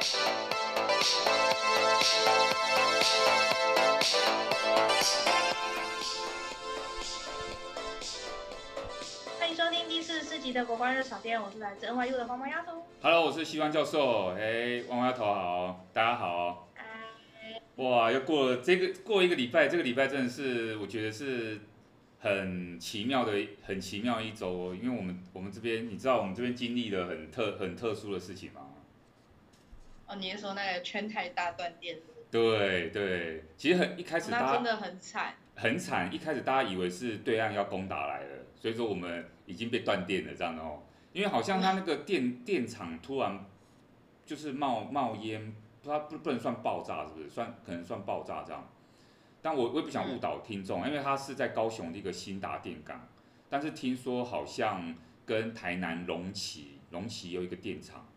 欢迎收听第四十四集的国光热炒店，我是来自 NYU 的黄毛丫头。Hello，我是西方教授。哎，汪汪丫头好，大家好。哎，哇，又过了这个过一个礼拜，这个礼拜真的是我觉得是很奇妙的，很奇妙一周哦。因为我们我们这边，你知道我们这边经历了很特很特殊的事情吗？哦，你是说那个圈台大断电？对对，其实很一开始大家、哦、那真的很惨。很惨，一开始大家以为是对岸要攻打来了，所以说我们已经被断电了这样的哦，因为好像他那个电电厂突然就是冒冒烟，它不不能算爆炸是不是？算可能算爆炸这样，但我我也不想误导听众，因为它是在高雄的一个新达电港，但是听说好像跟台南龙崎龙崎有一个电厂，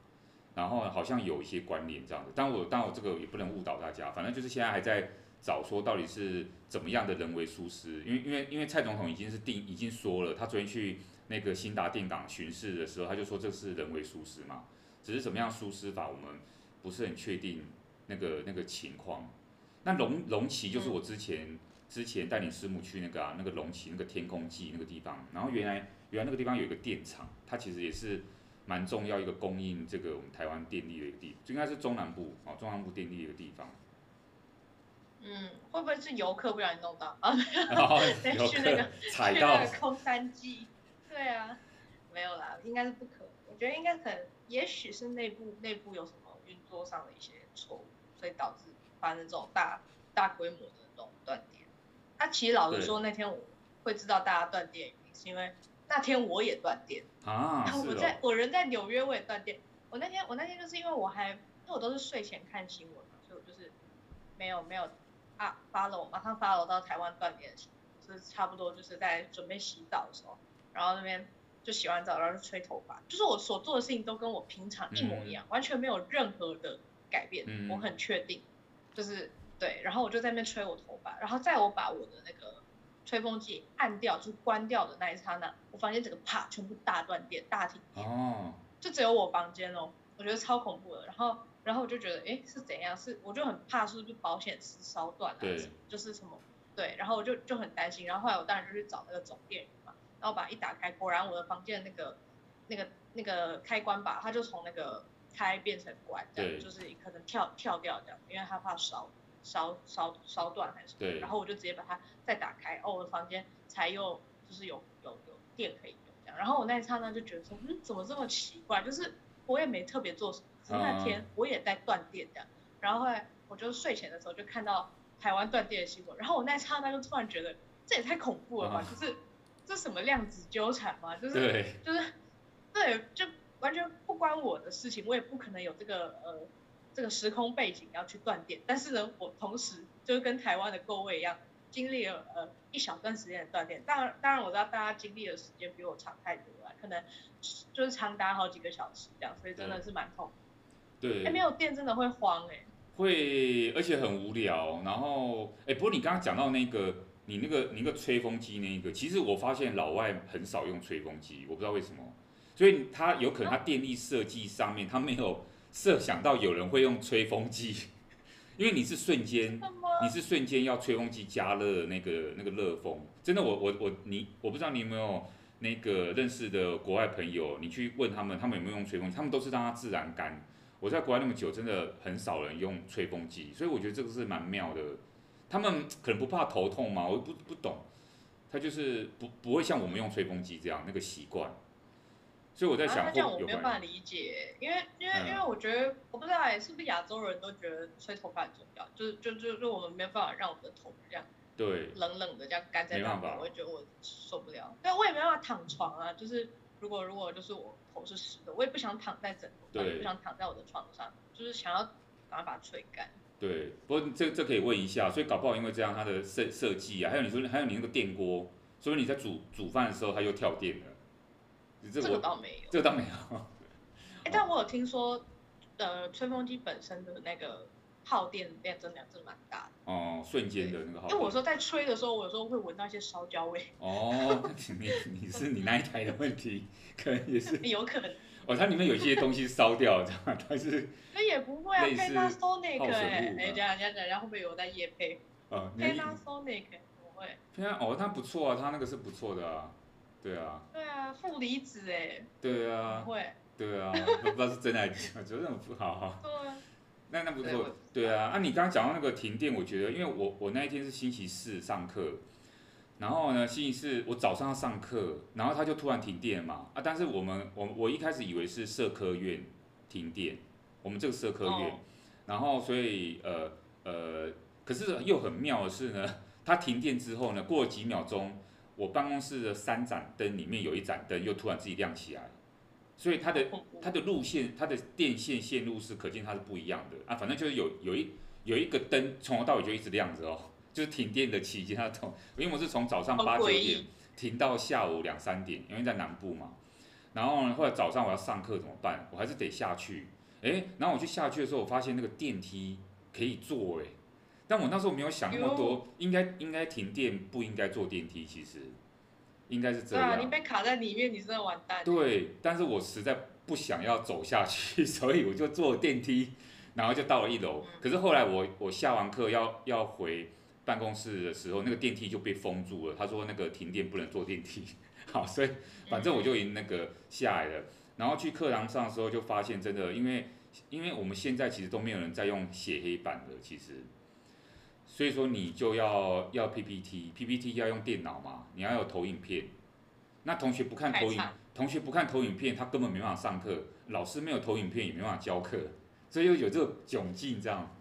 然后好像有一些关联这样的，但我但我这个也不能误导大家，反正就是现在还在。找说到底是怎么样的人为疏失？因为因为因为蔡总统已经是定已经说了，他昨天去那个新达电厂巡视的时候，他就说这是人为疏失嘛，只是怎么样疏失法，我们不是很确定那个那个情况。那龙龙崎就是我之前之前带领师母去那个啊那个龙崎那个天空祭那个地方，然后原来原来那个地方有一个电厂，它其实也是蛮重要一个供应这个我们台湾电力的一个地，就应该是中南部哦中南部电力的一个地方。嗯，会不会是游客不小心弄到啊？哦、去那个踩到去那个空山鸡？对啊，没有啦，应该是不可。我觉得应该可能，也许是内部内部有什么运作上的一些错误，所以导致发生这种大大规模的这种断电。那、啊、其实老实说，那天我会知道大家断电，是因为那天我也断电啊。我在我人在纽约，我也断电。我那天我那天就是因为我还，因为我都是睡前看新闻嘛，所以我就是没有没有。啊，follow，马上 follow 到台湾断电的时候，是差不多就是在准备洗澡的时候，然后那边就洗完澡，然后就吹头发，就是我所做的事情都跟我平常一模一样，嗯、完全没有任何的改变，嗯、我很确定，就是对，然后我就在那边吹我头发，然后在我把我的那个吹风机按掉，就关掉的那一刹那，我房间整个啪全部大断电，大停电，哦，就只有我房间哦，我觉得超恐怖的，然后。然后我就觉得，哎，是怎样？是我就很怕，是不是保险丝烧断了？对。就是什么？对。然后我就就很担心。然后后来我当然就去找那个总电源嘛。然后把一打开，果然我的房间的那个那个那个开关吧，它就从那个开变成关，这样就是可能跳跳掉这样，因为它怕烧烧烧烧断还是什么。然后我就直接把它再打开，哦，我的房间才又就是有有有电可以用这样。然后我那一刹那就觉得说，嗯，怎么这么奇怪？就是我也没特别做什么。那天我也在断电的，然后后来我就睡前的时候就看到台湾断电的新闻，然后我那一刹那就突然觉得这也太恐怖了吧，就是这什么量子纠缠吗？就是对就是对，就完全不关我的事情，我也不可能有这个呃这个时空背景要去断电，但是呢，我同时就是跟台湾的各位一样，经历了呃一小段时间的断电，当然当然我知道大家经历的时间比我长太多了，可能就是长达好几个小时这样，所以真的是蛮痛。对，哎，没有电真的会慌哎，会，而且很无聊。然后，哎，不过你刚刚讲到那个，你那个你那个吹风机那个，其实我发现老外很少用吹风机，我不知道为什么。所以他有可能他电力设计上面他没有设想到有人会用吹风机，因为你是瞬间，你是瞬间要吹风机加热那个那个热风，真的，我我我你，我不知道你有没有那个认识的国外朋友，你去问他们，他们有没有用吹风机，他们都是让它自然干。我在国外那么久，真的很少人用吹风机，所以我觉得这个是蛮妙的。他们 可能不怕头痛嘛，我不不懂，他就是不不会像我们用吹风机这样那个习惯。所以我在想，啊、这样我没有办法理解，因为因为因为我觉得、嗯、我不知道哎，是不是亚洲人都觉得吹头发很重要，就是就就就我们没有办法让我们的头这样对冷冷的这样干在那边，我会觉得我受不了。对，我也没办法躺床啊，就是如果如果就是我。头是湿的，我也不想躺在枕头上，也不想躺在我的床上，就是想要赶快把它吹干。对，不过这这可以问一下，所以搞不好因为这样它的设设计啊，还有你说还有你那个电锅，所以你在煮煮饭的时候它又跳电了。这个倒没有，这个倒没有。哎，但我有听说，呃，吹风机本身的那个。耗电量真的是蛮大的哦，瞬间的那个耗电。因为我说在吹的时候，我有时候会闻到一些烧焦味。哦，你你是你那一台的问题，可能也是。有可能。哦，它里面有一些东西烧掉，这样，但是那也不会啊，Panasonic 哎，哎，这样这样讲，然后会不会有在夜配？哦，Panasonic 不会。哦，那不错啊，它那个是不错的啊，对啊。对啊，负离子哎。对啊。对啊，不知道是真还是假，觉得很不好哈。对啊。那那不错，对啊。啊，你刚刚讲到那个停电，我觉得，因为我我那一天是星期四上课。然后呢，星期四我早上要上课，然后他就突然停电嘛啊！但是我们我我一开始以为是社科院停电，我们这个社科院，哦、然后所以呃呃，可是又很妙的是呢，它停电之后呢，过了几秒钟，我办公室的三盏灯里面有一盏灯又突然自己亮起来，所以它的它的路线它的电线线路是可见它是不一样的啊，反正就是有有一有一个灯从头到尾就一直亮着哦。就是停电的期间，它从因为我是从早上八九点停到下午两三点，因为在南部嘛。然后呢，后来早上我要上课怎么办？我还是得下去。哎，然后我去下去的时候，我发现那个电梯可以坐哎。但我那时候没有想那么多，应该应该停电不应该坐电梯，其实应该是这样。对啊，你被卡在里面，你真的完蛋。对，但是我实在不想要走下去，所以我就坐电梯，然后就到了一楼。可是后来我我下完课要要回。办公室的时候，那个电梯就被封住了。他说那个停电不能坐电梯，好，所以反正我就已经那个下来了。然后去课堂上的时候，就发现真的，因为因为我们现在其实都没有人在用写黑板的，其实，所以说你就要要 PPT，PPT 要用电脑嘛，你要有投影片。那同学不看投影，同学不看投影片，他根本没办法上课。老师没有投影片也没办法教课，所以就有这个窘境这样。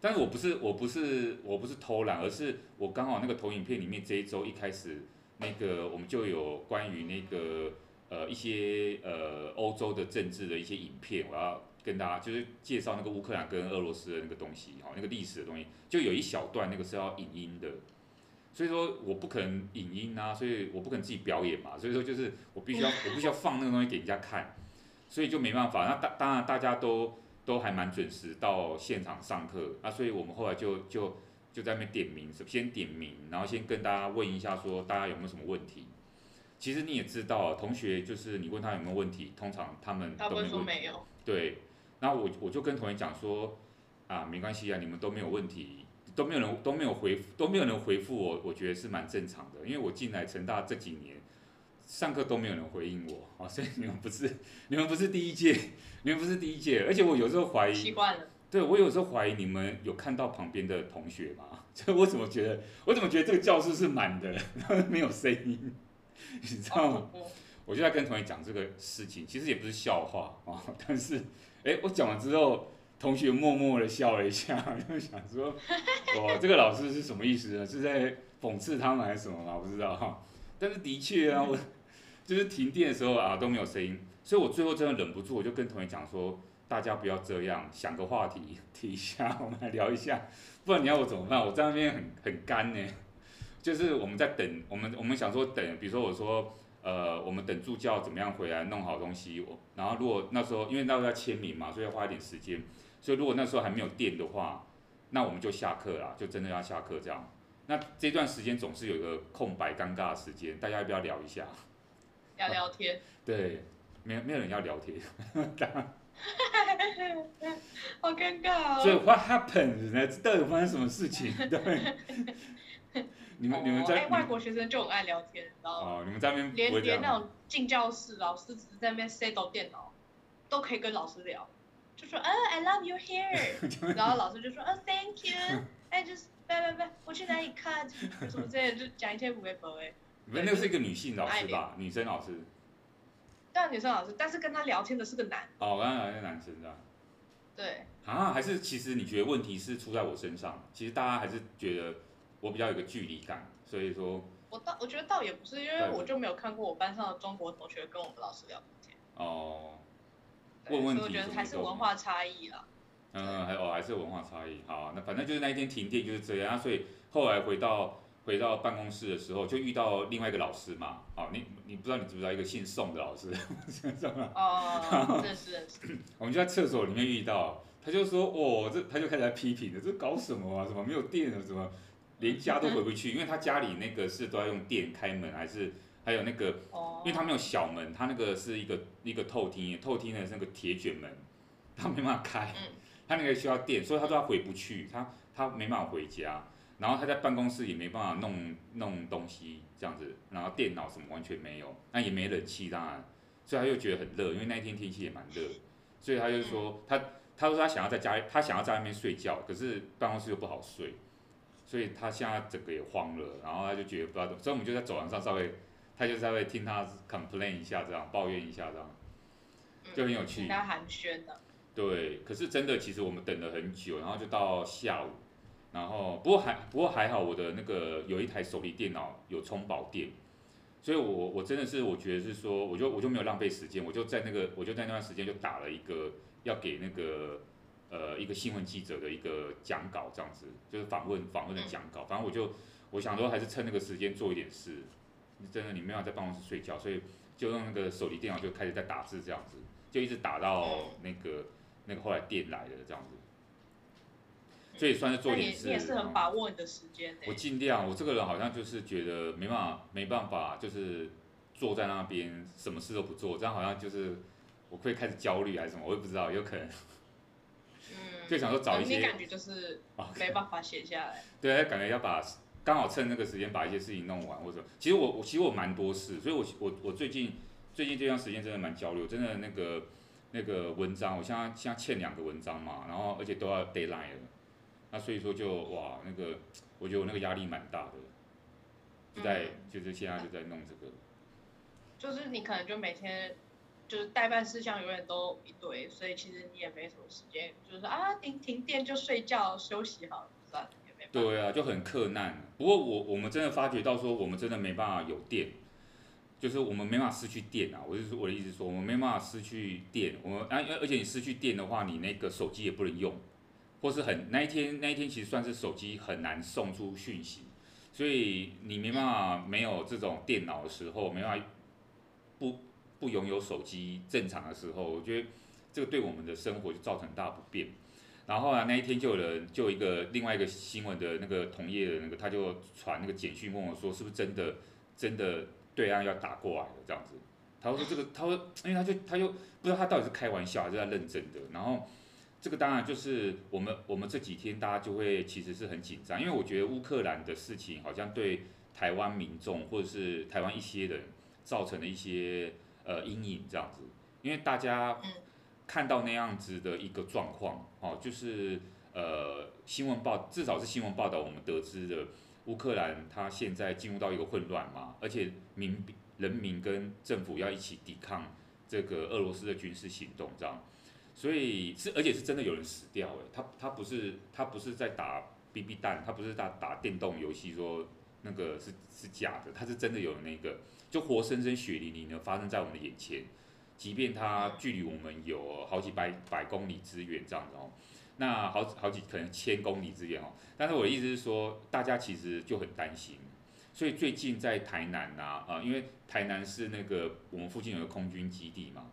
但是我不是我不是我不是偷懒，而是我刚好那个投影片里面这一周一开始，那个我们就有关于那个呃一些呃欧洲的政治的一些影片，我要跟大家就是介绍那个乌克兰跟俄罗斯的那个东西哈，那个历史的东西，就有一小段那个是要影音的，所以说我不可能影音啊，所以我不可能自己表演嘛，所以说就是我必须要我必须要放那个东西给人家看，所以就没办法，那当当然大家都。都还蛮准时到现场上课啊，所以我们后来就就就在那边点名，先点名，然后先跟大家问一下，说大家有没有什么问题。其实你也知道，同学就是你问他有没有问题，通常他们都没问题。没有。对，然后我我就跟同学讲说，啊，没关系啊，你们都没有问题，都没有人都没有回都没有人回复我，我觉得是蛮正常的，因为我进来成大这几年。上课都没有人回应我，啊，所以你们不是，你们不是第一届，你们不是第一届，而且我有时候怀疑，习惯了，对，我有时候怀疑你们有看到旁边的同学吗？所以我怎么觉得，我怎么觉得这个教室是满的，没有声音，你知道吗？我就在跟同学讲这个事情，其实也不是笑话啊，但是，哎，我讲完之后，同学默默的笑了一下，就想说，哇，这个老师是什么意思呢？是在讽刺他们还是什么吗？我不知道哈，但是的确啊，我。就是停电的时候啊都没有声音，所以我最后真的忍不住，我就跟同学讲说，大家不要这样，想个话题提一下，我们来聊一下，不然你要我怎么办？我在那边很很干呢，就是我们在等，我们我们想说等，比如说我说，呃，我们等助教怎么样回来弄好东西，我然后如果那时候因为那时候要签名嘛，所以要花一点时间，所以如果那时候还没有电的话，那我们就下课啦，就真的要下课这样。那这段时间总是有一个空白尴尬的时间，大家要不要聊一下？要聊天，对，没有没有人要聊天，好尴尬哦。所以 What happened 呢？到底发生什么事情？对，你们、哦、你们在、哎、外国学生就很爱聊天，然后哦，你们在那边连连那种进教室，老师只是在那边 set 电脑，都可以跟老师聊，就说啊、oh, I love your hair，然后老师就说啊、oh, Thank you，哎就是拜拜拜，我去哪里看什么之类的，就讲一些五味博哎。你们那个是一个女性老师吧？女生老师。对啊，女生老师，但是跟他聊天的是个男。哦，刚刚聊天男生的。对。啊，还是其实你觉得问题是出在我身上？其实大家还是觉得我比较有个距离感，所以说。我倒我觉得倒也不是，因为我就没有看过我班上的中国同学跟我们老师聊天。哦。问问题。我觉得还是文化差异啦。嗯，还哦还是文化差异。好，那反正就是那一天停电就是这样，啊、所以后来回到。回到办公室的时候，就遇到另外一个老师嘛。好，你你不知道你知不知道一个姓宋的老师？哦，认识认识。我们就在厕所里面遇到，他就说：“哦，这他就开始在批评了，这搞什么啊？怎么没有电了？怎么连家都回不去？因为他家里那个是都要用电开门，还是还有那个，因为他没有小门，他那个是一个一个透厅，透厅的那个铁卷门，他没办法开，他那个需要电，所以他说他回不去，他他没办法回家，然后他在办公室也没办法弄弄东西这样子，然后电脑什么完全没有，那也没冷气当然，所以他又觉得很热，因为那一天天气也蛮热，所以他就说他他说他想要在家他想要在外面睡觉，可是办公室又不好睡。所以他现在整个也慌了，然后他就觉得不知道怎么，所以我们就在走廊上稍微，他就稍微听他 complain 一下，这样抱怨一下，这样，就很有趣。他寒暄的。对，可是真的，其实我们等了很久，然后就到下午，然后不过还不过还好，我的那个有一台手提电脑有充饱电，所以我我真的是我觉得是说，我就我就没有浪费时间，我就在那个我就在那段时间就打了一个要给那个。呃，一个新闻记者的一个讲稿这样子，就是访问访问的讲稿。反正我就我想说，还是趁那个时间做一点事。真的，你没有在办公室睡觉，所以就用那个手提电脑就开始在打字这样子，就一直打到那个那个后来电来了这样子。所以算是做点事。你也是很把握你的时间。我尽量，我这个人好像就是觉得没办法没办法，就是坐在那边什么事都不做，这样好像就是我会开始焦虑还是什么，我也不知道，有可能。就想说找一些，你感觉就是没办法写下来。对，感觉要把刚好趁那个时间把一些事情弄完，或者其实我我其实我蛮多事，所以我我我最近最近这段时间真的蛮焦虑，真的那个那个文章，我现在现在欠两个文章嘛，然后而且都要 deadline 了，那所以说就哇那个我觉得我那个压力蛮大的，就在、嗯、就是现在就在弄这个，就是你可能就每天。就是代办事项永远都一堆，所以其实你也没什么时间，就是啊停停电就睡觉休息好了，算了也没。对啊，就很克难。不过我我们真的发觉到说，我们真的没办法有电，就是我们没办法失去电啊。我就是我的意思说，我们没办法失去电。我们啊，而且你失去电的话，你那个手机也不能用，或是很那一天那一天其实算是手机很难送出讯息，所以你没办法没有这种电脑的时候，没办法不。不拥有手机正常的时候，我觉得这个对我们的生活就造成很大不便。然后啊，那一天就有人就一个另外一个新闻的那个同业的那个，他就传那个简讯问我说，是不是真的真的对岸要打过来了这样子？他说这个，他说因为他就他就不知道他到底是开玩笑还是在认真的。然后这个当然就是我们我们这几天大家就会其实是很紧张，因为我觉得乌克兰的事情好像对台湾民众或者是台湾一些人造成了一些。呃，阴影这样子，因为大家看到那样子的一个状况，哦，就是呃，新闻报至少是新闻报道，我们得知的乌克兰它现在进入到一个混乱嘛，而且民人民跟政府要一起抵抗这个俄罗斯的军事行动这样，所以是而且是真的有人死掉诶，他他不是他不是在打 BB 弹，他不是打打电动游戏说那个是是假的，他是真的有那个。就活生生血淋淋的发生在我们的眼前，即便它距离我们有好几百百公里之远这样子哦，那好好几可能千公里之远哦。但是我的意思是说，大家其实就很担心，所以最近在台南呐啊，啊，因为台南是那个我们附近有个空军基地嘛，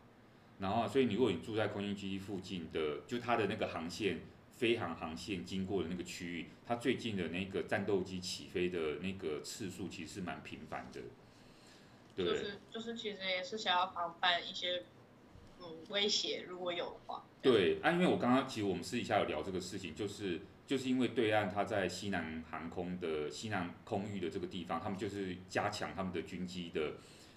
然后所以你如果你住在空军基地附近的，就它的那个航线飞航航线经过的那个区域，它最近的那个战斗机起飞的那个次数其实是蛮频繁的。对就是就是，其实也是想要防范一些嗯威胁，如果有的话。对啊，因为我刚刚其实我们私底下有聊这个事情，就是就是因为对岸他在西南航空的西南空域的这个地方，他们就是加强他们的军机的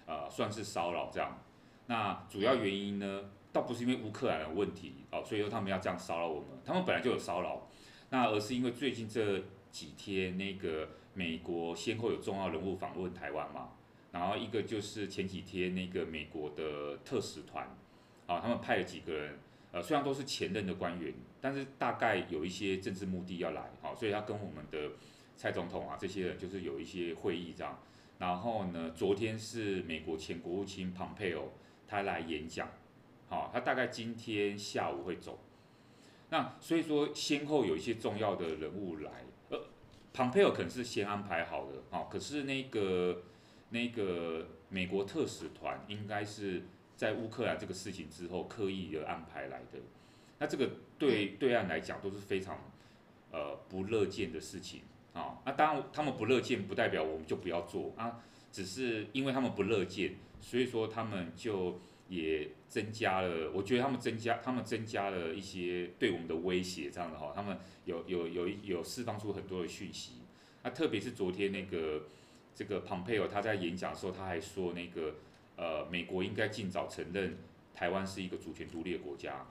呃算是骚扰这样。那主要原因呢，倒不是因为乌克兰的问题哦，所以说他们要这样骚扰我们，他们本来就有骚扰，那而是因为最近这几天那个美国先后有重要人物访问台湾嘛。然后一个就是前几天那个美国的特使团，啊，他们派了几个人，呃，虽然都是前任的官员，但是大概有一些政治目的要来，好，所以他跟我们的蔡总统啊这些人就是有一些会议这样。然后呢，昨天是美国前国务卿庞佩奥他来演讲，好，他大概今天下午会走。那所以说先后有一些重要的人物来，呃，庞佩奥可能是先安排好的，啊，可是那个。那个美国特使团应该是在乌克兰这个事情之后刻意的安排来的，那这个对对岸来讲都是非常呃不乐见的事情啊。那当然他们不乐见，不代表我们就不要做啊。只是因为他们不乐见，所以说他们就也增加了，我觉得他们增加，他们增加了一些对我们的威胁，这样的哈，他们有有有有释放出很多的讯息，那特别是昨天那个这个庞佩尔他在演讲的时候，他还说那个呃美国应该尽早承认台湾是一个主权独立的国家，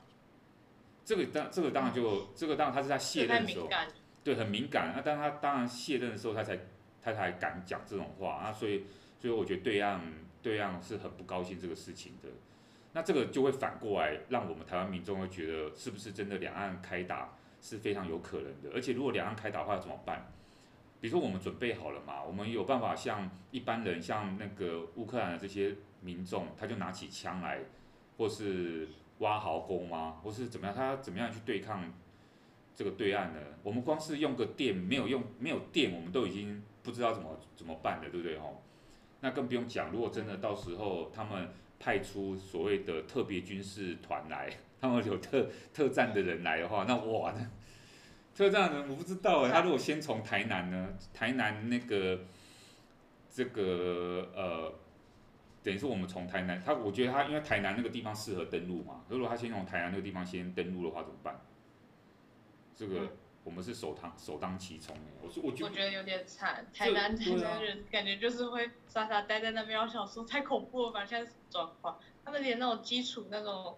这个当这个当然就这个当然他是在卸任的时候，对，很敏感，那但他当然卸任的时候他才。他才敢讲这种话啊，所以，所以我觉得对岸对岸是很不高兴这个事情的。那这个就会反过来让我们台湾民众会觉得，是不是真的两岸开打是非常有可能的？而且如果两岸开打的话要怎么办？比如说我们准备好了嘛，我们有办法像一般人，像那个乌克兰的这些民众，他就拿起枪来，或是挖壕沟吗？或是怎么样？他怎么样去对抗这个对岸呢？我们光是用个电没有用，没有电，我们都已经。不知道怎么怎么办的，对不对吼？那更不用讲，如果真的到时候他们派出所谓的特别军事团来，他们有特特战的人来的话，那哇，那特战的人我不知道哎，他如果先从台南呢，台南那个这个呃，等于是我们从台南，他我觉得他因为台南那个地方适合登陆嘛，如果他先从台南那个地方先登陆的话，怎么办？这个。嗯我们是首当首当其冲，我说我觉得，我觉得有点惨，台南台南人感觉就是会傻傻待在那边。我想说太恐怖了吧，现在是状况，他们连那种基础那种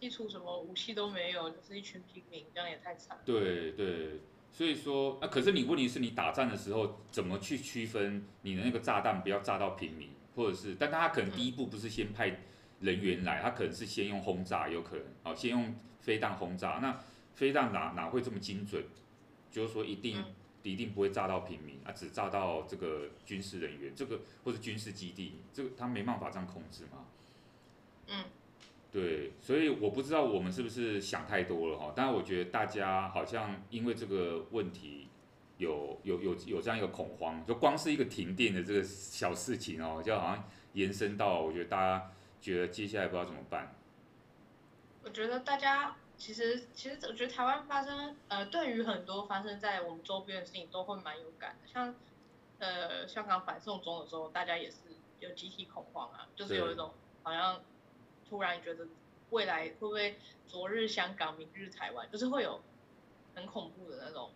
基础什么武器都没有，就是一群平民，这样也太惨。对对，所以说啊，可是你问题是你打仗的时候怎么去区分你的那个炸弹不要炸到平民，或者是，但他可能第一步不是先派人员来，他可能是先用轰炸，有可能，哦，先用飞弹轰炸，那飞弹哪哪会这么精准？就是说，一定、嗯、一定不会炸到平民啊，只炸到这个军事人员，这个或者军事基地，这个他没办法这样控制嘛。嗯，对，所以我不知道我们是不是想太多了哈，但是我觉得大家好像因为这个问题有有有有这样一个恐慌，就光是一个停电的这个小事情哦，就好像延伸到我觉得大家觉得接下来不知道怎么办。我觉得大家。其实，其实我觉得台湾发生，呃，对于很多发生在我们周边的事情都会蛮有感的。像，呃，香港反送中的时候，大家也是有集体恐慌啊，就是有一种好像突然觉得未来会不会昨日香港，明日台湾，就是会有很恐怖的那种，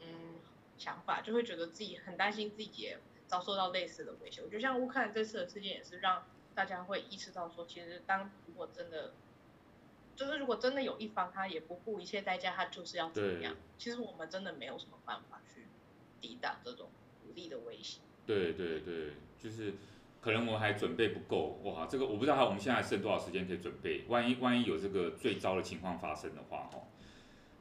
嗯，想法，就会觉得自己很担心自己也遭受到类似的威胁。我觉得像乌克兰这次的事件也是让大家会意识到说，其实当如果真的。就是如果真的有一方他也不顾一切代价，他就是要怎么样？其实我们真的没有什么办法去抵挡这种武力的威胁。对对对，就是可能我还准备不够哇！这个我不知道我们现在剩多少时间可以准备，万一万一有这个最糟的情况发生的话哦。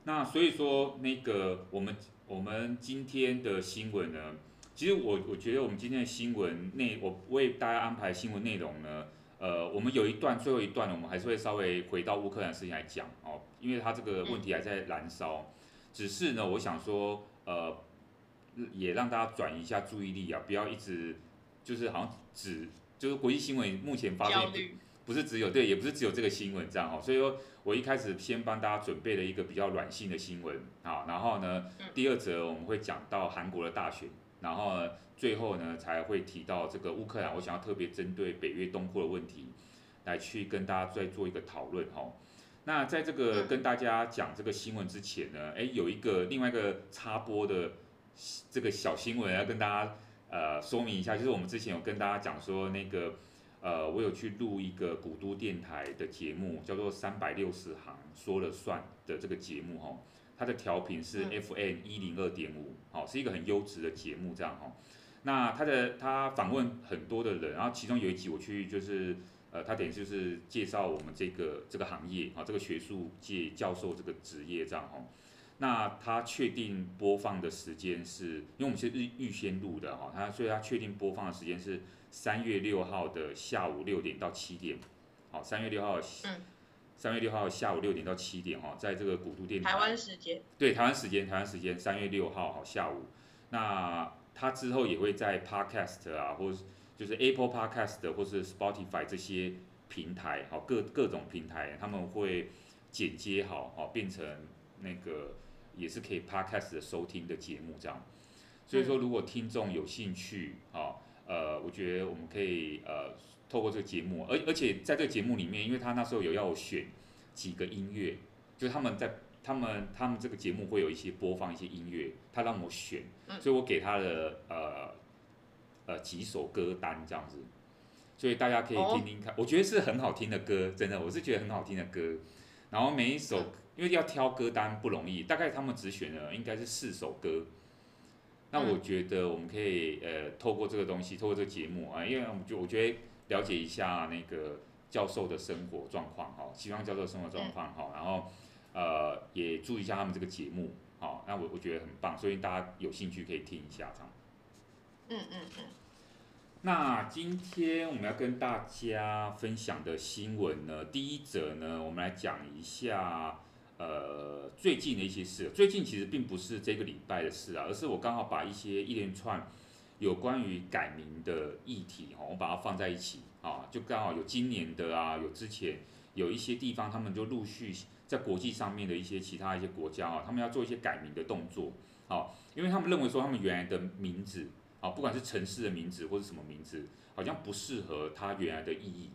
那所以说那个我们我们今天的新闻呢，其实我我觉得我们今天的新闻内，我为大家安排新闻内容呢。呃，我们有一段最后一段呢，我们还是会稍微回到乌克兰事情来讲哦，因为它这个问题还在燃烧。只是呢，我想说，呃，也让大家转移一下注意力啊，不要一直就是好像只就是国际新闻目前发生不是只有对，也不是只有这个新闻这样哦。所以说我一开始先帮大家准备了一个比较软性的新闻啊，然后呢，第二则我们会讲到韩国的大选，然后呢。最后呢，才会提到这个乌克兰，我想要特别针对北约东扩的问题，来去跟大家再做一个讨论哈。那在这个跟大家讲这个新闻之前呢，哎，有一个另外一个插播的这个小新闻要跟大家呃说明一下，就是我们之前有跟大家讲说那个呃，我有去录一个古都电台的节目，叫做三百六十行说了算的这个节目哈，它的调频是 FM 一零二点五，好，是一个很优质的节目这样哈。那他的他访问很多的人，然后其中有一集我去就是，呃，他等于就是介绍我们这个这个行业啊，这个学术界教授这个职业这样哈。那他确定播放的时间是，因为我们是预预先录的哈，他所以他确定播放的时间是三月六号的下午六点到七点，好，三月六号，嗯，三月六号下午六点到七点哈，在这个古都电台，台湾时间，对，台湾时间，台湾时间三月六号好下午，那。他之后也会在 Podcast 啊，或是就是 Apple Podcast 或是 Spotify 这些平台，好，各各种平台，他们会剪接好，好变成那个也是可以 Podcast 的收听的节目这样。所以说，如果听众有兴趣，啊，呃，我觉得我们可以呃透过这个节目，而而且在这个节目里面，因为他那时候有要我选几个音乐，就他们在他们他们这个节目会有一些播放一些音乐，他让我选，所以我给他的呃呃几首歌单这样子，所以大家可以听听看，我觉得是很好听的歌，真的，我是觉得很好听的歌，然后每一首因为要挑歌单不容易，大概他们只选了应该是四首歌。那我觉得我们可以呃透过这个东西，透过这个节目啊，因为我们就我觉得了解一下那个教授的生活状况哈，西方教授的生活状况哈，然后呃也注意一下他们这个节目好，那我我觉得很棒，所以大家有兴趣可以听一下这样。嗯嗯嗯。那今天我们要跟大家分享的新闻呢，第一则呢，我们来讲一下。呃，最近的一些事，最近其实并不是这个礼拜的事啊，而是我刚好把一些一连串有关于改名的议题哈，我把它放在一起啊，就刚好有今年的啊，有之前有一些地方，他们就陆续在国际上面的一些其他一些国家啊，他们要做一些改名的动作，啊，因为他们认为说他们原来的名字啊，不管是城市的名字或者什么名字，好像不适合它原来的意义，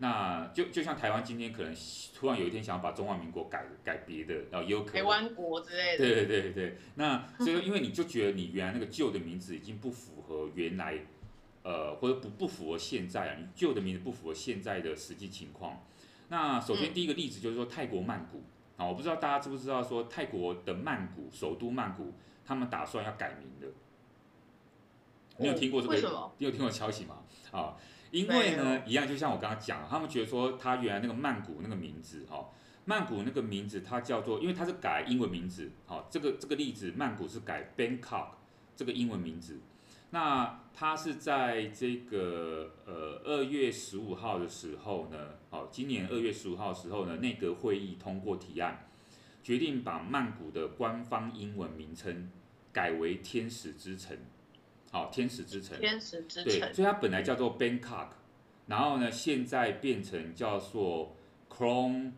那就就像台湾今天可能突然有一天想要把中华民国改改别的，然后也有可能台湾国之类的。对对对对，那 所以因为你就觉得你原来那个旧的名字已经不符合原来，呃，或者不不符合现在啊，你旧的名字不符合现在的实际情况。那首先第一个例子就是说泰国曼谷啊，我不知道大家知不知道说泰国的曼谷首都曼谷，他们打算要改名的。你有听过这个？你有听过消息吗？啊？因为呢，一样就像我刚刚讲，他们觉得说他原来那个曼谷那个名字，哈，曼谷那个名字它叫做，因为它是改英文名字，好，这个这个例子，曼谷是改 Bangkok 这个英文名字，那它是在这个呃二月十五号的时候呢，好，今年二月十五号的时候呢，内阁会议通过提案，决定把曼谷的官方英文名称改为天使之城。好，天使之城。天使之城。对，所以它本来叫做 Bangkok，然后呢，现在变成叫做 Krong，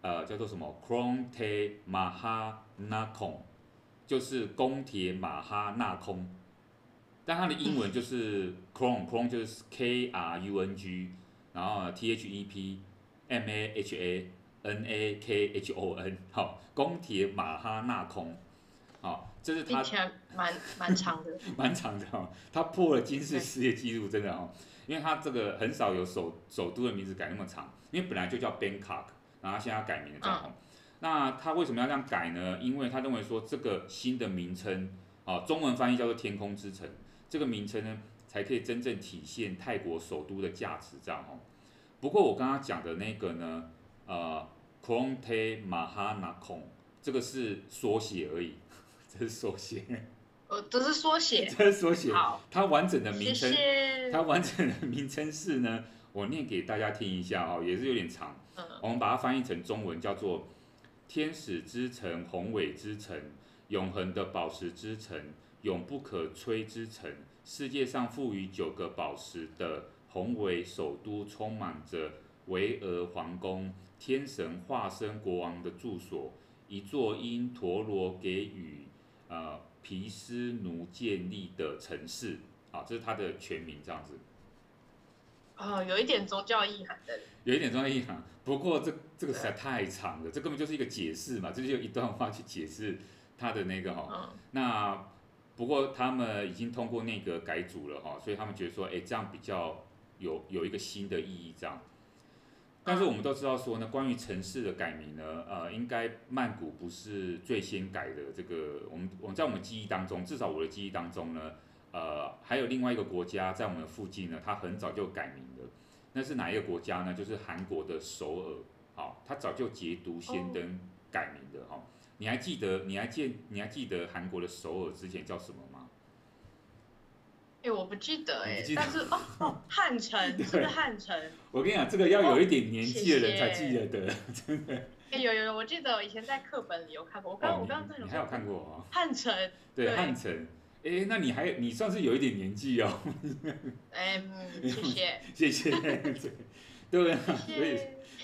呃，叫做什么 Krong Thep Maha Nakhon，就是宫铁马哈纳空。但它的英文就是 Krong，Krong 就是 K R U N G，然后 T H E P M A H A N A K H O N，好，宫铁马哈纳空，好。这是他蛮蛮长的，蛮长的哦，他破了吉尼斯世界纪录，真的哦，因为他这个很少有首首都的名字改那么长，因为本来就叫 Bangkok，然后现在要改名了这样。那他为什么要这样改呢？因为他认为说这个新的名称，啊，中文翻译叫做天空之城，这个名称呢，才可以真正体现泰国首都的价值这样哦。不过我刚刚讲的那个呢，呃，Krong Thep Maha Nakhon，这个是缩写而已。这是缩写，哦，这是缩写，这是缩写。好，它完整的名称，谢谢。它完整的名称是呢，我念给大家听一下哦，也是有点长。嗯。我们把它翻译成中文叫做“天使之城，宏伟之城，永恒的宝石之城，永不可摧之城，世界上赋予九个宝石的宏伟首都，充满着巍峨皇宫，天神化身国王的住所，一座因陀罗给予。呃，皮斯奴建立的城市，啊，这是它的全名，这样子。哦，有一点宗教意涵的。有一点宗教意涵，不过这这个实在太长了，这根本就是一个解释嘛，这就一段话去解释它的那个哈。嗯、那不过他们已经通过那个改组了哈，所以他们觉得说，哎，这样比较有有一个新的意义这样。但是我们都知道说呢，关于城市的改名呢，呃，应该曼谷不是最先改的。这个我们我们在我们记忆当中，至少我的记忆当中呢，呃，还有另外一个国家在我们的附近呢，它很早就改名了。那是哪一个国家呢？就是韩国的首尔。好、哦，它早就捷足先登改名的哈、哦。你还记得？你还记？你还记得韩国的首尔之前叫什么吗？哎，我不记得哎，但是哦 哦，汉城，是不是汉城？我跟你讲，这个要有一点年纪的人才记得的，真的。哎，有有有，我记得我以前在课本里有看过。我刚我刚刚在有。你还有看过哦？汉城。对，汉城。哎，那你还你算是有一点年纪哦。哎，谢谢。谢谢。对啊，所以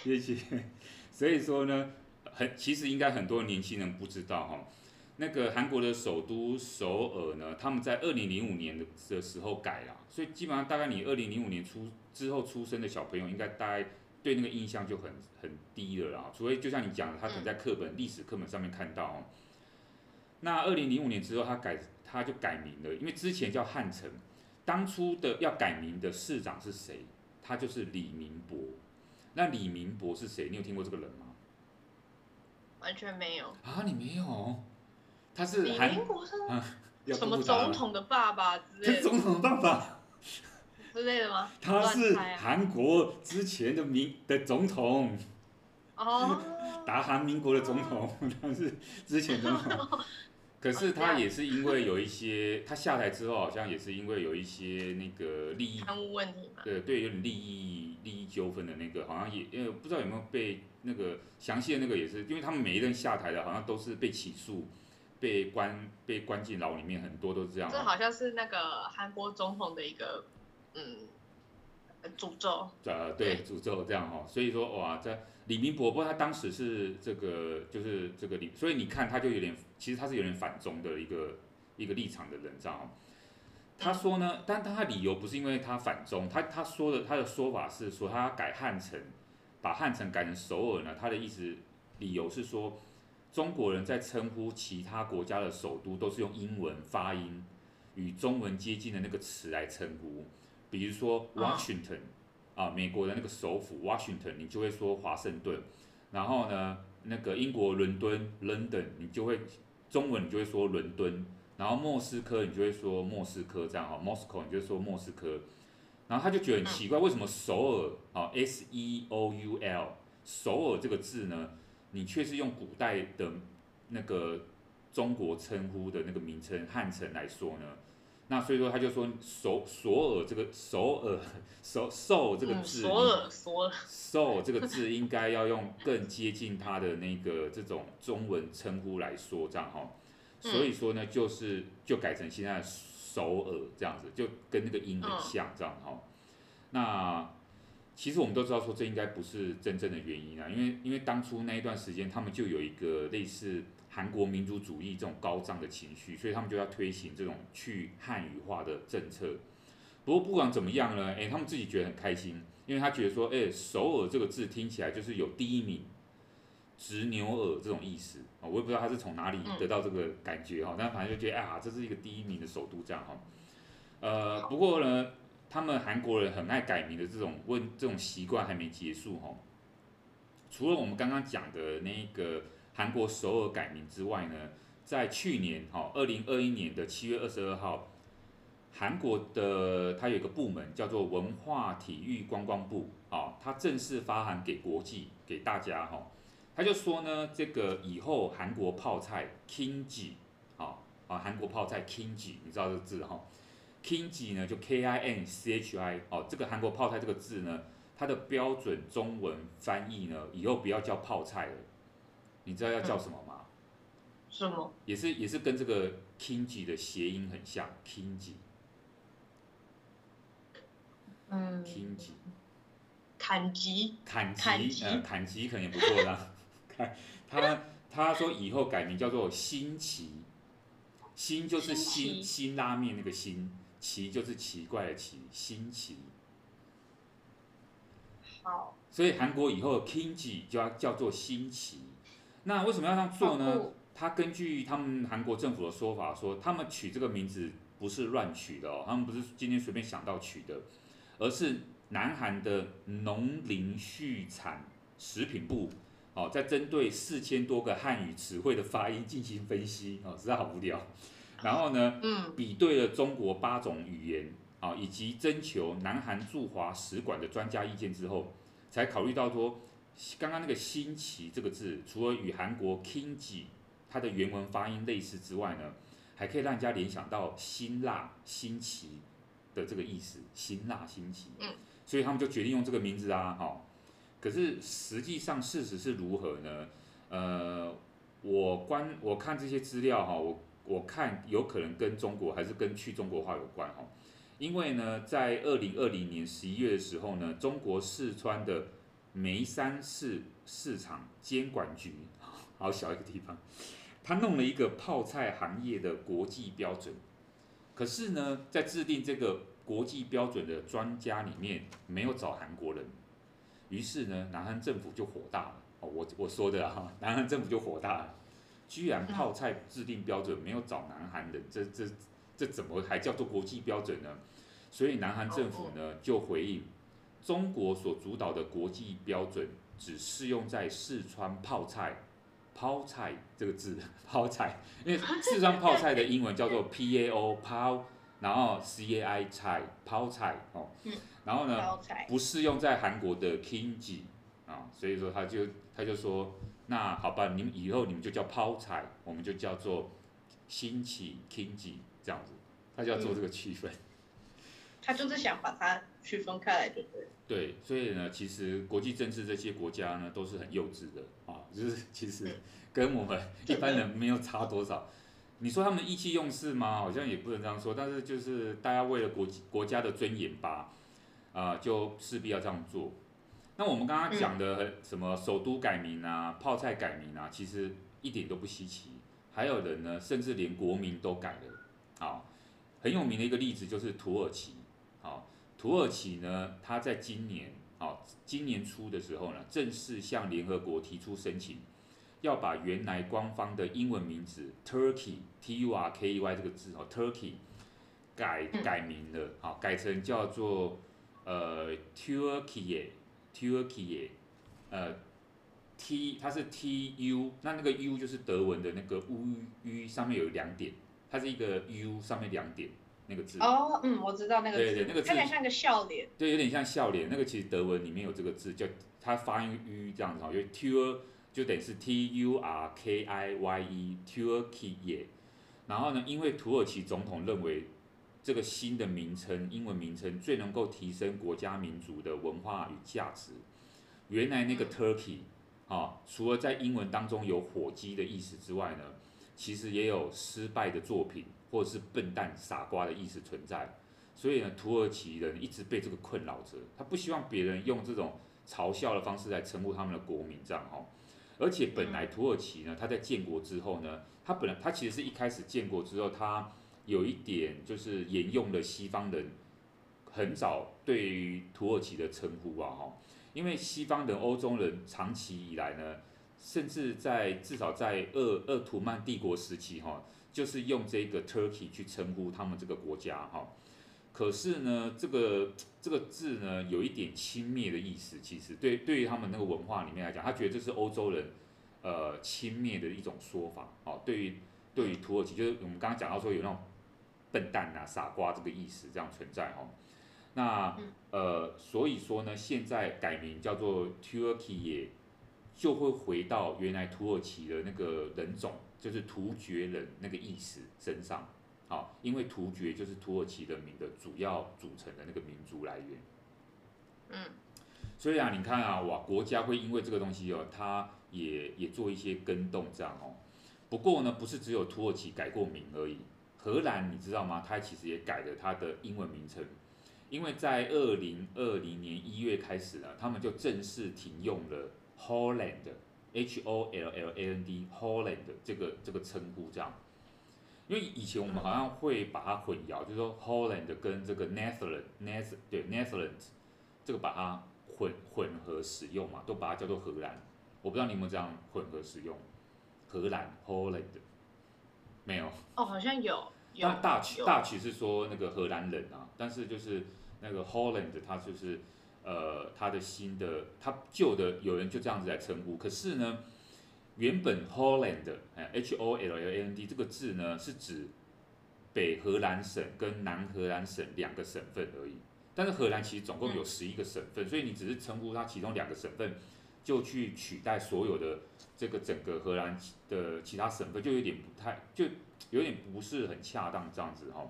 谢谢。所以说呢，很其实应该很多年轻人不知道哈。那个韩国的首都首尔呢，他们在二零零五年的的时候改了，所以基本上大概你二零零五年出之后出生的小朋友，应该大概对那个印象就很很低了啦。除非就像你讲的，他可能在课本历史课本上面看到。哦。那二零零五年之后，他改他就改名了，因为之前叫汉城，当初的要改名的市长是谁？他就是李明博。那李明博是谁？你有听过这个人吗？完全没有。啊，你没有？他是李明博是 什么总统的爸爸之类的？总统的爸爸 之类的吗？他是韩国之前的民的总统。哦。大韩民国的总统，他是之前总统。可是他也是因为有一些，他下台之后好像也是因为有一些那个利益贪污问题嘛。对对，有点利益利益纠纷的那个，好像也因为不知道有没有被那个详细的那个也是，因为他们每一任下台的，好像都是被起诉。被关被关进牢里面，很多都是这样。这好像是那个韩国总统的一个嗯诅咒。呃，对，诅咒这样哈，所以说哇，在李明博，他当时是这个就是这个李，所以你看他就有点，其实他是有点反中的一个一个立场的人，知道吗。他说呢，但他的理由不是因为他反中，他他说的他的说法是说他改汉城，把汉城改成首尔呢，他的意思理由是说。中国人在称呼其他国家的首都都是用英文发音，与中文接近的那个词来称呼，比如说 Washington，啊，美国的那个首府 Washington，你就会说华盛顿，然后呢，那个英国伦敦 London，你就会中文你就会说伦敦，然后莫斯科你就会说莫斯科这样哈，Moscow 你就会说莫斯科，然后他就觉得很奇怪，为什么首尔啊 S E O U L 首尔这个字呢？你却是用古代的那个中国称呼的那个名称汉城来说呢？那所以说他就说首首尔这个首尔首首这个字，首尔首尔首这个字应该要用更接近它的那个这种中文称呼来说这样哈。所以说呢，就是就改成现在的首尔这样子，就跟那个音很像这样哈。那。其实我们都知道，说这应该不是真正的原因啊，因为因为当初那一段时间，他们就有一个类似韩国民族主义这种高涨的情绪，所以他们就要推行这种去汉语化的政策。不过不管怎么样呢，诶，他们自己觉得很开心，因为他觉得说，诶，首尔这个字听起来就是有第一名、直牛耳这种意思啊，我也不知道他是从哪里得到这个感觉哈，但反正就觉得啊，这是一个第一名的首都这样哈。呃，不过呢。他们韩国人很爱改名的这种问这种习惯还没结束哈。除了我们刚刚讲的那个韩国首尔改名之外呢，在去年哈二零二一年的七月二十二号，韩国的它有一个部门叫做文化体育观光部啊，它正式发函给国际给大家哈，他就说呢，这个以后韩国泡菜 kimchi 啊啊韩国泡菜 kimchi 你知道这个字哈。Kimchi 呢，就 K I N C H I 哦，这个韩国泡菜这个字呢，它的标准中文翻译呢，以后不要叫泡菜了，你知道要叫什么吗？什么？也是也是跟这个 Kinchi 的谐音很像，Kinchi。嗯。Kinchi。砍吉。砍吉，呃，砍吉可能也不错啦。看他他说以后改名叫做新奇，新就是新新拉面那个新。奇就是奇怪的奇，新奇。好。所以韩国以后的 Kimchi 就要叫做新奇。那为什么要这样做呢？他根据他们韩国政府的说法说，他们取这个名字不是乱取的哦，他们不是今天随便想到取的，而是南韩的农林畜产食品部哦，在针对四千多个汉语词汇的发音进行分析哦，实在好无聊。然后呢，嗯，比对了中国八种语言啊，以及征求南韩驻华使馆的专家意见之后，才考虑到说，刚刚那个“新奇”这个字，除了与韩国 “kingi” 它的原文发音类似之外呢，还可以让人家联想到辛辣、新奇的这个意思，辛辣、新奇。嗯，所以他们就决定用这个名字啊，哈。可是实际上事实是如何呢？呃，我观我看这些资料哈，我。我看有可能跟中国还是跟去中国化有关哦，因为呢，在二零二零年十一月的时候呢，中国四川的眉山市市场监管局，好小一个地方，他弄了一个泡菜行业的国际标准，可是呢，在制定这个国际标准的专家里面没有找韩国人，于是呢，南韩政府就火大了。哦，我我说的啊，南韩政府就火大了，居然泡菜制定标准没有找南韩人，这这这怎么还叫做国际标准呢？所以南韩政府呢就回应，中国所主导的国际标准只适用在四川泡菜。泡菜这个字，泡菜，因为四川泡菜的英文叫做 P A O 泡，然后 C A I 菜泡菜哦，然后呢不适用在韩国的 kimchi 啊，所以说他就他就说，那好吧，你们以后你们就叫抛彩，我们就叫做新奇 kimchi 这样子，他就要做这个区分。他就是想把它区分开来，对不对？对，所以呢，其实国际政治这些国家呢，都是很幼稚的啊，就是其实跟我们 一般人没有差多少。你说他们意气用事吗？好像也不能这样说，但是就是大家为了国国家的尊严吧，啊，就势必要这样做。那我们刚刚讲的什么首都改名啊，泡菜改名啊，其实一点都不稀奇。还有人呢，甚至连国名都改了。啊，很有名的一个例子就是土耳其。好，土耳其呢，它在今年，好，今年初的时候呢，正式向联合国提出申请，要把原来官方的英文名字 Turkey，T U R K E Y 这个字哦，Turkey 改改名了，好，改成叫做呃 Turkey，Turkey，呃 T 它是 T U，那那个 U 就是德文的那个 U，U 上面有两点，它是一个 U 上面两点。那个字哦，嗯，我知道那个字，对对，那个字有点像一个笑脸，对，有点像笑脸。那个其实德文里面有这个字，叫它发音 u 这样子哈，因为 tur 就等于是 t u r k i y e，Turkey。然后呢，因为土耳其总统认为这个新的名称，英文名称最能够提升国家民族的文化与价值。原来那个 Turkey 啊，除了在英文当中有火鸡的意思之外呢，其实也有失败的作品。或者是笨蛋、傻瓜的意思存在，所以呢，土耳其人一直被这个困扰着。他不希望别人用这种嘲笑的方式来称呼他们的国民，这样哈。而且本来土耳其呢，他在建国之后呢，他本来他其实是一开始建国之后，他有一点就是沿用了西方人很早对于土耳其的称呼啊哈。因为西方人、欧洲人长期以来呢，甚至在至少在鄂鄂图曼帝国时期哈。就是用这个 Turkey 去称呼他们这个国家哈，可是呢，这个这个字呢，有一点轻蔑的意思。其实对对于他们那个文化里面来讲，他觉得这是欧洲人呃轻蔑的一种说法。哦，对于对于土耳其，就是我们刚刚讲到说有那种笨蛋啊、傻瓜这个意思这样存在哈。那呃，所以说呢，现在改名叫做 Turkey 也就会回到原来土耳其的那个人种。就是突厥人那个意思身上，好，因为突厥就是土耳其人民的主要组成的那个民族来源。嗯，所以啊，你看啊，哇，国家会因为这个东西哦，它也也做一些更动这样哦。不过呢，不是只有土耳其改过名而已，荷兰你知道吗？它其实也改了它的英文名称，因为在二零二零年一月开始呢，他们就正式停用了 Holland。H O L L A N D Holland 这个这个称呼这样，因为以前我们好像会把它混淆，就是说 Holland 跟这个 Netherlands Neth 对 Netherlands 这个把它混混合使用嘛，都把它叫做荷兰。我不知道你有没有这样混合使用，荷兰 Holland 没有？哦，好像有。有但大曲大曲是说那个荷兰人啊，但是就是那个 Holland 它就是。呃，他的新的，他旧的，有人就这样子来称呼。可是呢，原本 Holland，哎，H O L L A N D 这个字呢，是指北荷兰省跟南荷兰省两个省份而已。但是荷兰其实总共有十一个省份，所以你只是称呼它其中两个省份，就去取代所有的这个整个荷兰的其他省份，就有点不太，就有点不是很恰当这样子哈。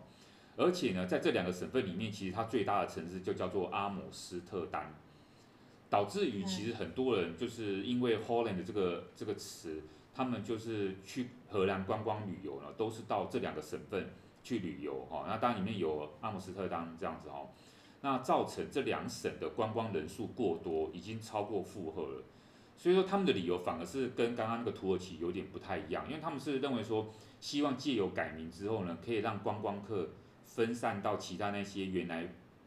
而且呢，在这两个省份里面，其实它最大的城市就叫做阿姆斯特丹，导致于其实很多人就是因为 Holland 这个这个词，他们就是去荷兰观光旅游呢，都是到这两个省份去旅游哈。那当然里面有阿姆斯特丹这样子哈，那造成这两省的观光人数过多，已经超过负荷了。所以说他们的理由反而是跟刚刚那个土耳其有点不太一样，因为他们是认为说，希望借由改名之后呢，可以让观光客分散到其他那些原来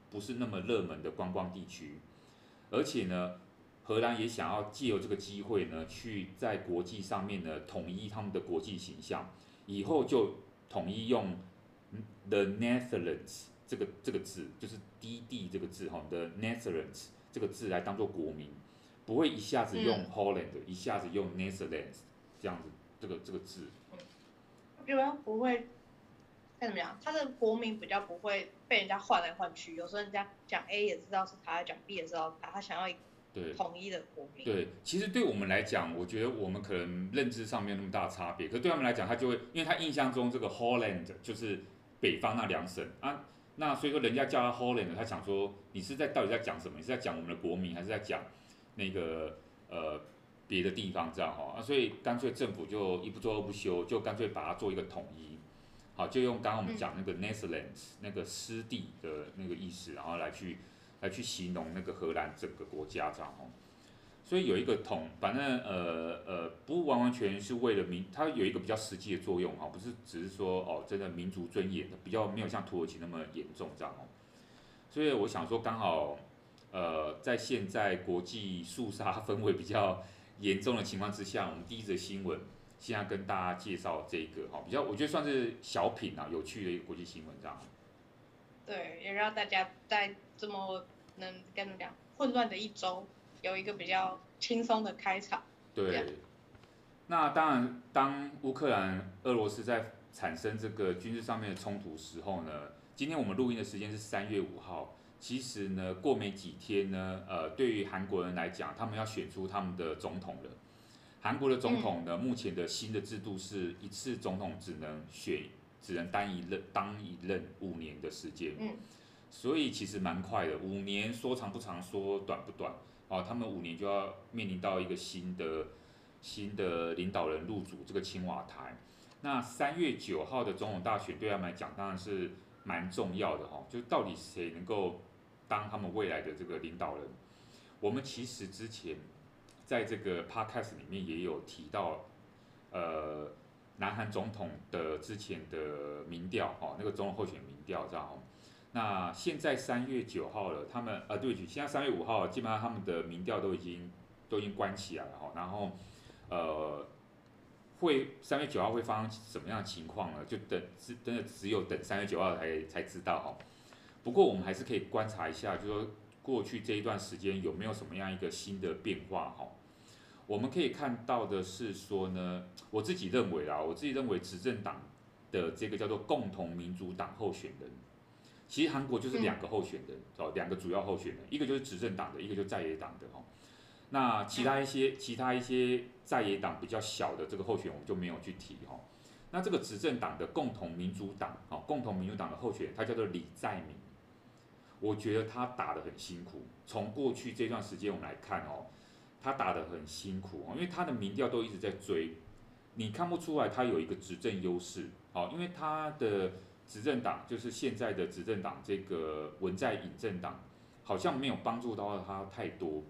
不是那么热门的观光地区，而且呢，荷兰也想要借由这个机会呢，去在国际上面呢统一他们的国际形象，以后就统一用 The Netherlands 这个这个字，就是 D D 这个字哈，The Netherlands 这个字来当做国名。不会一下子用 Holland，、嗯、一下子用 Netherlands 这样子，这个这个字，比较不会，看怎么样？他的国名比较不会被人家换来换去，有时候人家讲 A 也知道是他，讲 B 也知道他，他想要一个统一的国名。对，其实对我们来讲，我觉得我们可能认知上没有那么大差别，可对他们来讲，他就会，因为他印象中这个 Holland 就是北方那两省啊，那所以说人家叫他 Holland，他想说你是在到底在讲什么？你是在讲我们的国民，还是在讲？那个呃别的地方这样哈啊，所以干脆政府就一不做二不休，就干脆把它做一个统一，好，就用刚刚我们讲那个 Netherlands 那个湿地的那个意思，然后来去来去形容那个荷兰整个国家这样哦。所以有一个桶，反正呃呃不完完全是为了民，它有一个比较实际的作用哈，不是只是说哦真的民族尊严的比较没有像土耳其那么严重这样哦。所以我想说刚好。呃，在现在国际肃杀氛围比较严重的情况之下，我们第一则新闻现在跟大家介绍这个哈，比较我觉得算是小品啊，有趣的一个国际新闻这样。对，也让大家在这么能跟你讲混乱的一周，有一个比较轻松的开场。对。那当然，当乌克兰、俄罗斯在产生这个军事上面的冲突时候呢，今天我们录音的时间是三月五号。其实呢，过没几天呢，呃，对于韩国人来讲，他们要选出他们的总统了。韩国的总统呢，目前的新的制度是一次总统只能选，只能当一任，当一任五年的时间。嗯。所以其实蛮快的，五年说长不长，说短不短。哦，他们五年就要面临到一个新的新的领导人入主这个青瓦台。那三月九号的总统大选对他们来讲，当然是。蛮重要的哈，就到底谁能够当他们未来的这个领导人？我们其实之前在这个 podcast 里面也有提到，呃，南韩总统的之前的民调哈，那个总统候选民调这样。那现在三月九号了，他们呃，对不起，现在三月五号，基本上他们的民调都已经都已经关起来了哈，然后呃。会三月九号会发生什么样的情况呢？就等只真的只有等三月九号才才知道哈。不过我们还是可以观察一下，就说过去这一段时间有没有什么样一个新的变化哈。我们可以看到的是说呢，我自己认为啊，我自己认为执政党的这个叫做共同民主党候选人，其实韩国就是两个候选人哦，两个主要候选人，一个就是执政党的，一个就是在野党的哈。那其他一些其他一些在野党比较小的这个候选人，我们就没有去提哈。那这个执政党的共同民主党啊，共同民主党的候选人，他叫做李在明。我觉得他打得很辛苦。从过去这段时间我们来看哦，他打得很辛苦哦，因为他的民调都一直在追，你看不出来他有一个执政优势。哦，因为他的执政党就是现在的执政党这个文在寅政党，好像没有帮助到他太多。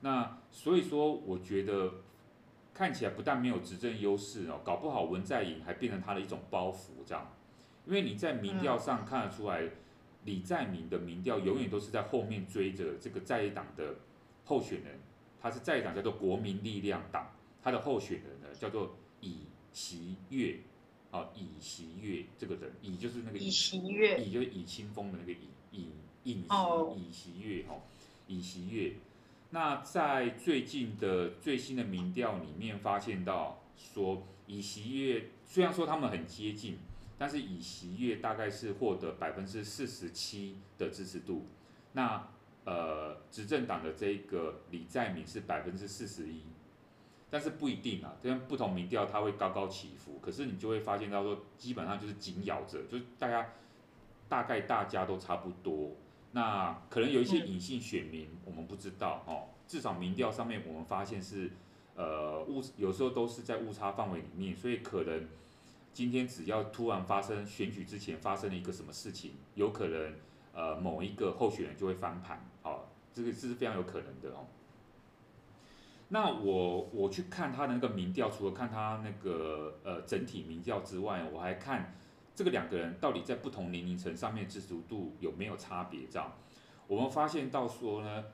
那所以说，我觉得看起来不但没有执政优势哦，搞不好文在寅还变成他的一种包袱这样，因为你在民调上看得出来，李在明的民调永远都是在后面追着这个在野党的候选人，他是在野党叫做国民力量党，他的候选人呢叫做尹锡月，啊尹锡悦这个人，尹就是那个尹锡悦，尹就是尹清风的那个尹，尹尹锡尹锡悦哈，尹锡悦。那在最近的最新的民调里面，发现到说，尹锡悦虽然说他们很接近，但是尹锡悦大概是获得百分之四十七的支持度。那呃，执政党的这个李在明是百分之四十一，但是不一定啊，这样不同民调它会高高起伏。可是你就会发现到说，基本上就是紧咬着，就是大家大概大家都差不多。那可能有一些隐性选民，我们不知道哦。至少民调上面我们发现是，呃误，有时候都是在误差范围里面，所以可能今天只要突然发生选举之前发生了一个什么事情，有可能呃某一个候选人就会翻盘，哦，这个是非常有可能的哦。那我我去看他的那个民调，除了看他那个呃整体民调之外，我还看这个两个人到底在不同年龄层上面支持度有没有差别。这样，我们发现到说呢，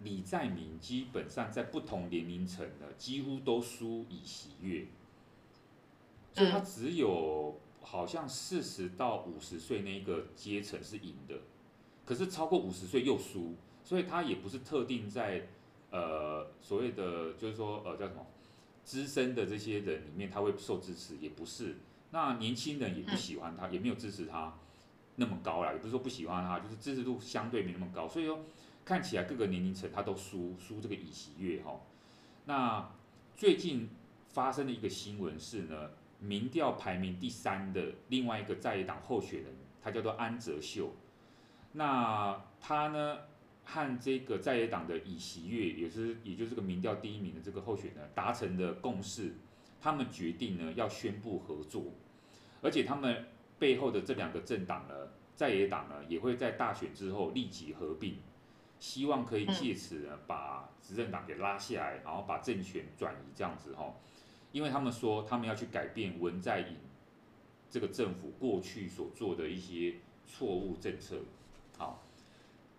李在明基本上在不同年龄层呢，几乎都输以喜悦，所以他只有好像四十到五十岁那个阶层是赢的，可是超过五十岁又输，所以他也不是特定在。呃，所谓的就是说，呃，叫什么资深的这些人里面，他会受支持，也不是。那年轻人也不喜欢他，也没有支持他那么高啦，也不是说不喜欢他，就是支持度相对没那么高。所以说，看起来各个年龄层他都输输这个尹锡悦哈。那最近发生的一个新闻是呢，民调排名第三的另外一个在野党候选人，他叫做安哲秀。那他呢？和这个在野党的尹锡悦，也是也就是这个民调第一名的这个候选人达成的共识，他们决定呢要宣布合作，而且他们背后的这两个政党呢，在野党呢也会在大选之后立即合并，希望可以借此呢把执政党给拉下来，然后把政权转移这样子哈，因为他们说他们要去改变文在寅这个政府过去所做的一些错误政策，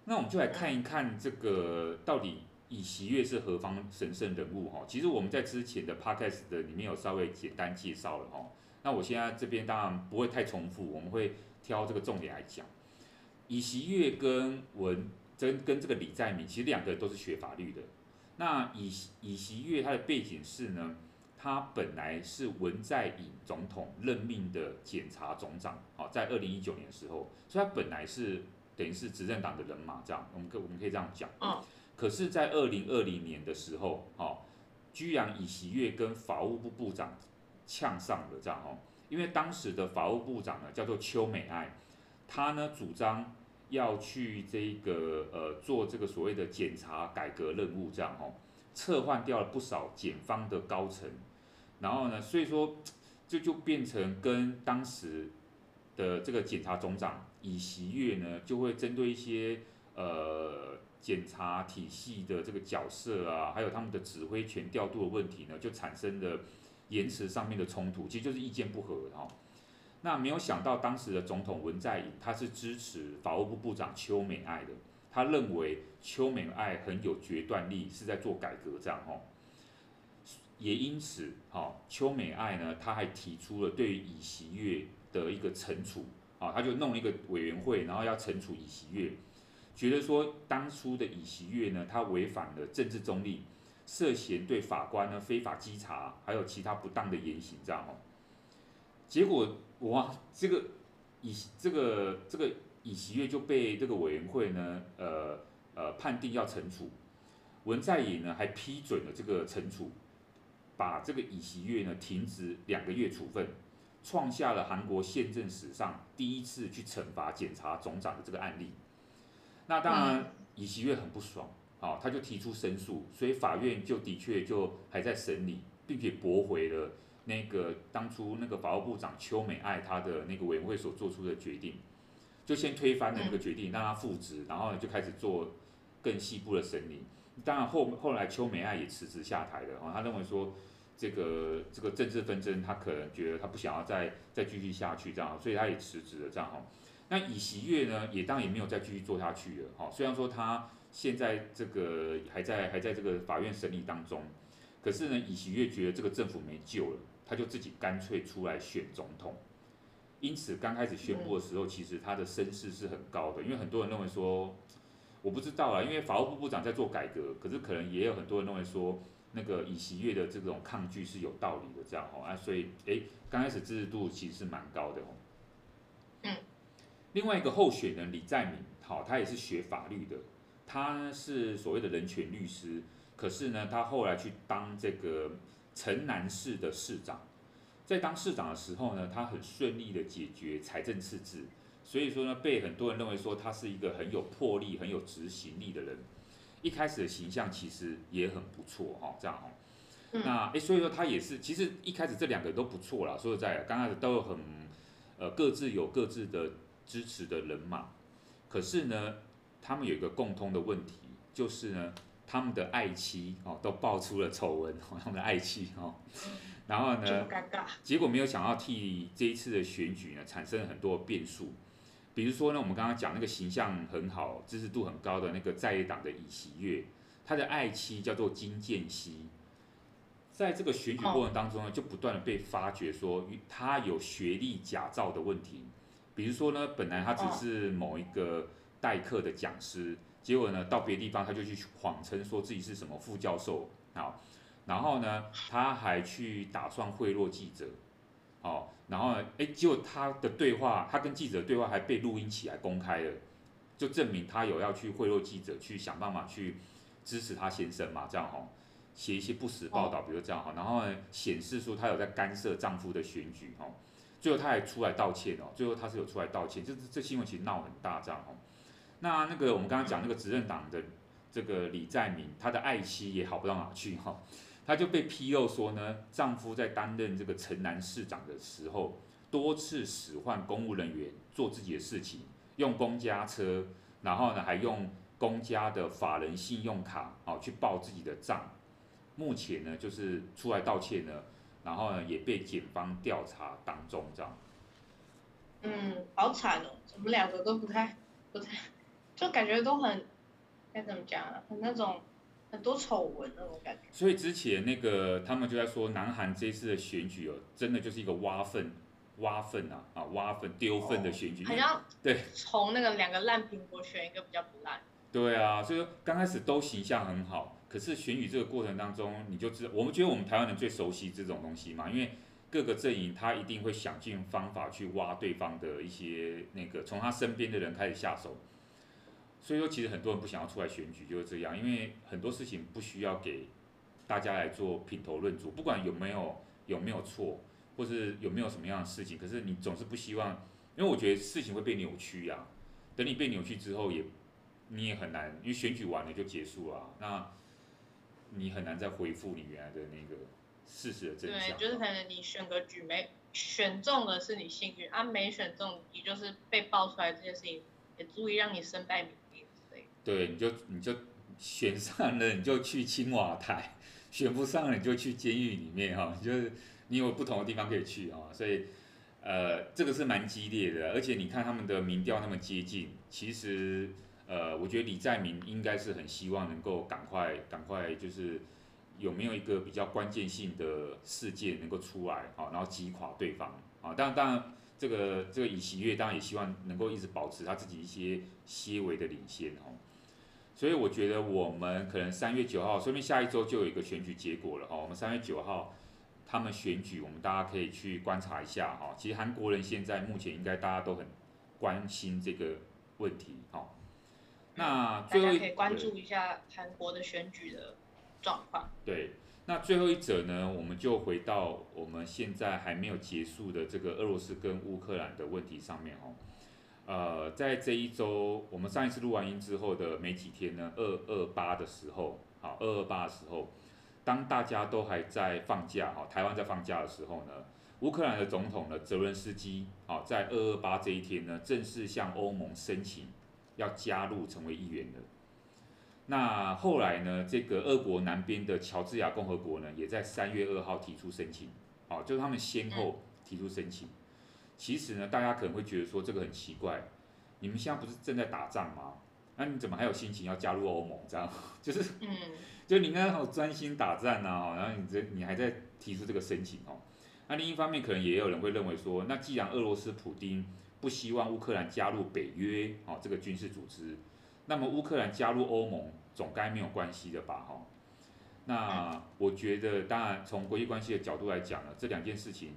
那我们就来看一看这个到底尹锡悦是何方神圣人物哈？其实我们在之前的 podcast 的里面有稍微简单介绍了哈。那我现在这边当然不会太重复，我们会挑这个重点来讲。尹锡悦跟文跟跟这个李在明，其实两个都是学法律的。那尹尹锡悦他的背景是呢，他本来是文在寅总统任命的检察总长，好，在二零一九年的时候，所以他本来是。等于是执政党的人马，这样我们可我们可以这样讲。嗯。可是，在二零二零年的时候，哦，居然以喜悦跟法务部部长呛上了，这样哦。因为当时的法务部长呢叫做邱美爱，他呢主张要去这个呃做这个所谓的检察改革任务，这样哦，撤换掉了不少检方的高层，然后呢，所以说这，就变成跟当时的这个检察总长。尹锡悦呢，就会针对一些呃检查体系的这个角色啊，还有他们的指挥权调度的问题呢，就产生了言辞上面的冲突，其实就是意见不合哈。那没有想到当时的总统文在寅他是支持法务部部长邱美爱的，他认为邱美爱很有决断力，是在做改革这样哈。也因此哈，邱美爱呢，他还提出了对于尹锡悦的一个惩处。啊，他就弄一个委员会，然后要惩处尹锡悦，觉得说当初的尹锡悦呢，他违反了政治中立，涉嫌对法官呢非法稽查，还有其他不当的言行，这样哦。结果哇，这个尹这个这个尹锡悦就被这个委员会呢，呃呃判定要惩处，文在寅呢还批准了这个惩处，把这个尹锡悦呢停职两个月处分。创下了韩国宪政史上第一次去惩罚检察总长的这个案例。那当然，尹锡悦很不爽，啊，他就提出申诉，所以法院就的确就还在审理，并且驳回了那个当初那个法务部长邱美爱他的那个委员会所做出的决定，就先推翻了那个决定，让他复职，然后呢就开始做更细部的审理。当然后后来邱美爱也辞职下台了，啊，他认为说。这个这个政治纷争，他可能觉得他不想要再再继续下去这样，所以他也辞职了这样哈。那尹锡悦呢，也当然也没有再继续做下去了哈。虽然说他现在这个还在还在这个法院审理当中，可是呢，尹锡悦觉得这个政府没救了，他就自己干脆出来选总统。因此刚开始宣布的时候，其实他的声势是很高的，因为很多人认为说，我不知道啊，因为法务部部长在做改革，可是可能也有很多人认为说。那个尹锡悦的这种抗拒是有道理的，这样哦啊，所以诶，刚开始支持度其实是蛮高的哦。嗯。另外一个候选人李在明，好，他也是学法律的，他是所谓的人权律师，可是呢，他后来去当这个城南市的市长，在当市长的时候呢，他很顺利的解决财政赤字，所以说呢，被很多人认为说他是一个很有魄力、很有执行力的人。一开始的形象其实也很不错哈，这样哈，那诶，所以说他也是，其实一开始这两个都不错啦，说实在，刚开始都有很，呃，各自有各自的支持的人马，可是呢，他们有一个共通的问题，就是呢，他们的爱妻哦都爆出了丑闻，哦，他们的爱妻哦，然后呢，结果没有想到替这一次的选举呢产生很多变数，比如说呢，我们刚刚讲那个形象很好、支持度很高的那个在野党的尹锡悦，他的爱妻叫做金建熙，在这个选举过程当中呢，就不断的被发觉说他有学历假造的问题，比如说呢，本来他只是某一个代课的讲师。结果呢，到别的地方他就去谎称说自己是什么副教授，好，然后呢，他还去打算贿赂记者，哦，然后呢，哎，结果他的对话，他跟记者对话还被录音起来公开了，就证明他有要去贿赂记者，去想办法去支持他先生嘛，这样哈，写一些不实报道，比如这样哈，然后呢，显示说他有在干涉丈夫的选举哈，最后他还出来道歉哦，最后他是有出来道歉，这这新闻其实闹很大这样哦。那那个我们刚刚讲那个执政党的这个李在明，他的爱妻也好不到哪去哈，他就被披露说呢，丈夫在担任这个城南市长的时候，多次使唤公务人员做自己的事情，用公家车，然后呢还用公家的法人信用卡啊去报自己的账，目前呢就是出来道歉呢，然后呢也被检方调查当中这样。嗯，好惨哦，我们两个都不太不太。就感觉都很该怎么讲啊，很那种很多丑闻那种感觉。所以之前那个他们就在说，南韩这次的选举哦，真的就是一个挖粪、挖粪啊啊挖粪丢粪的选举。好像 对，从那个两个烂苹果选一个比较不烂。对啊，所以说刚开始都形象很好，可是选举这个过程当中，你就知道，我们觉得我们台湾人最熟悉这种东西嘛，因为各个阵营他一定会想尽方法去挖对方的一些那个，从他身边的人开始下手。所以说，其实很多人不想要出来选举，就是这样，因为很多事情不需要给大家来做品头论足，不管有没有有没有错，或是有没有什么样的事情，可是你总是不希望，因为我觉得事情会被扭曲呀、啊。等你被扭曲之后也，也你也很难，因为选举完了就结束了，那你很难再恢复你原来的那个事实的真相。对，就是可能你选个举没选中的是你幸运，啊没选中，你就是被爆出来这件事情，也足以让你身败名。对，你就你就选上了，你就去青瓦台；选不上了，你就去监狱里面哈。就是你有不同的地方可以去啊，所以呃，这个是蛮激烈的。而且你看他们的民调那么接近，其实呃，我觉得李在明应该是很希望能够赶快赶快，就是有没有一个比较关键性的事件能够出来啊，然后击垮对方啊。当然当然，这个这个尹锡悦当然也希望能够一直保持他自己一些些微的领先哈。所以我觉得我们可能三月九号，说不定下一周就有一个选举结果了哈。我们三月九号他们选举，我们大家可以去观察一下哈。其实韩国人现在目前应该大家都很关心这个问题哈。那最后大家可以关注一下韩国的选举的状况。对，那最后一则呢，我们就回到我们现在还没有结束的这个俄罗斯跟乌克兰的问题上面哈。呃，在这一周，我们上一次录完音之后的没几天呢，二二八的时候，好，二二八的时候，当大家都还在放假，哈，台湾在放假的时候呢，乌克兰的总统呢，泽伦斯基，好，在二二八这一天呢，正式向欧盟申请要加入成为一员的。那后来呢，这个俄国南边的乔治亚共和国呢，也在三月二号提出申请，好，就是他们先后提出申请。其实呢，大家可能会觉得说这个很奇怪，你们现在不是正在打仗吗？那你怎么还有心情要加入欧盟？这样 就是，嗯，就你应该好专心打仗啊，然后你这你还在提出这个申请哦。那另一方面，可能也有人会认为说，那既然俄罗斯普丁不希望乌克兰加入北约哦这个军事组织，那么乌克兰加入欧盟总该没有关系的吧？哈，那我觉得，当然从国际关系的角度来讲呢，这两件事情。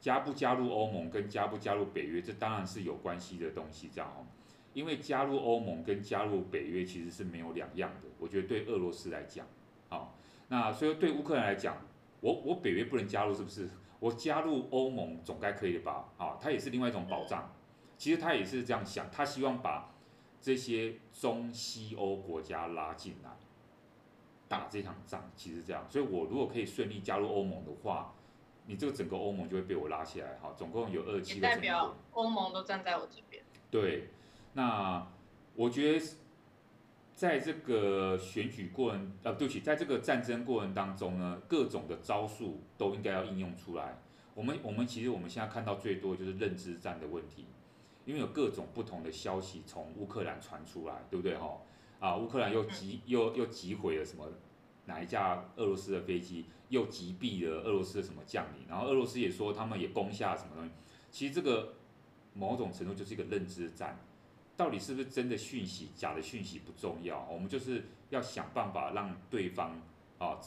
加不加入欧盟跟加不加入北约，这当然是有关系的东西，这样哦。因为加入欧盟跟加入北约其实是没有两样的。我觉得对俄罗斯来讲，好，那所以对乌克兰来讲，我我北约不能加入，是不是？我加入欧盟总该可以的吧？啊，它也是另外一种保障。其实他也是这样想，他希望把这些中西欧国家拉进来打这场仗，其实这样。所以我如果可以顺利加入欧盟的话。你这个整个欧盟就会被我拉起来，哈，总共有二十七个成员国。代表欧盟都站在我这边。对，那我觉得在这个选举过程，呃，对不起，在这个战争过程当中呢，各种的招数都应该要应用出来。我们我们其实我们现在看到最多就是认知战的问题，因为有各种不同的消息从乌克兰传出来，对不对哈？啊，乌克兰又击又又击毁了什么哪一架俄罗斯的飞机，又击毙了俄罗斯的什么将领，然后俄罗斯也说他们也攻下什么东西。其实这个某种程度就是一个认知战，到底是不是真的讯息，假的讯息不重要，我们就是要想办法让对方啊，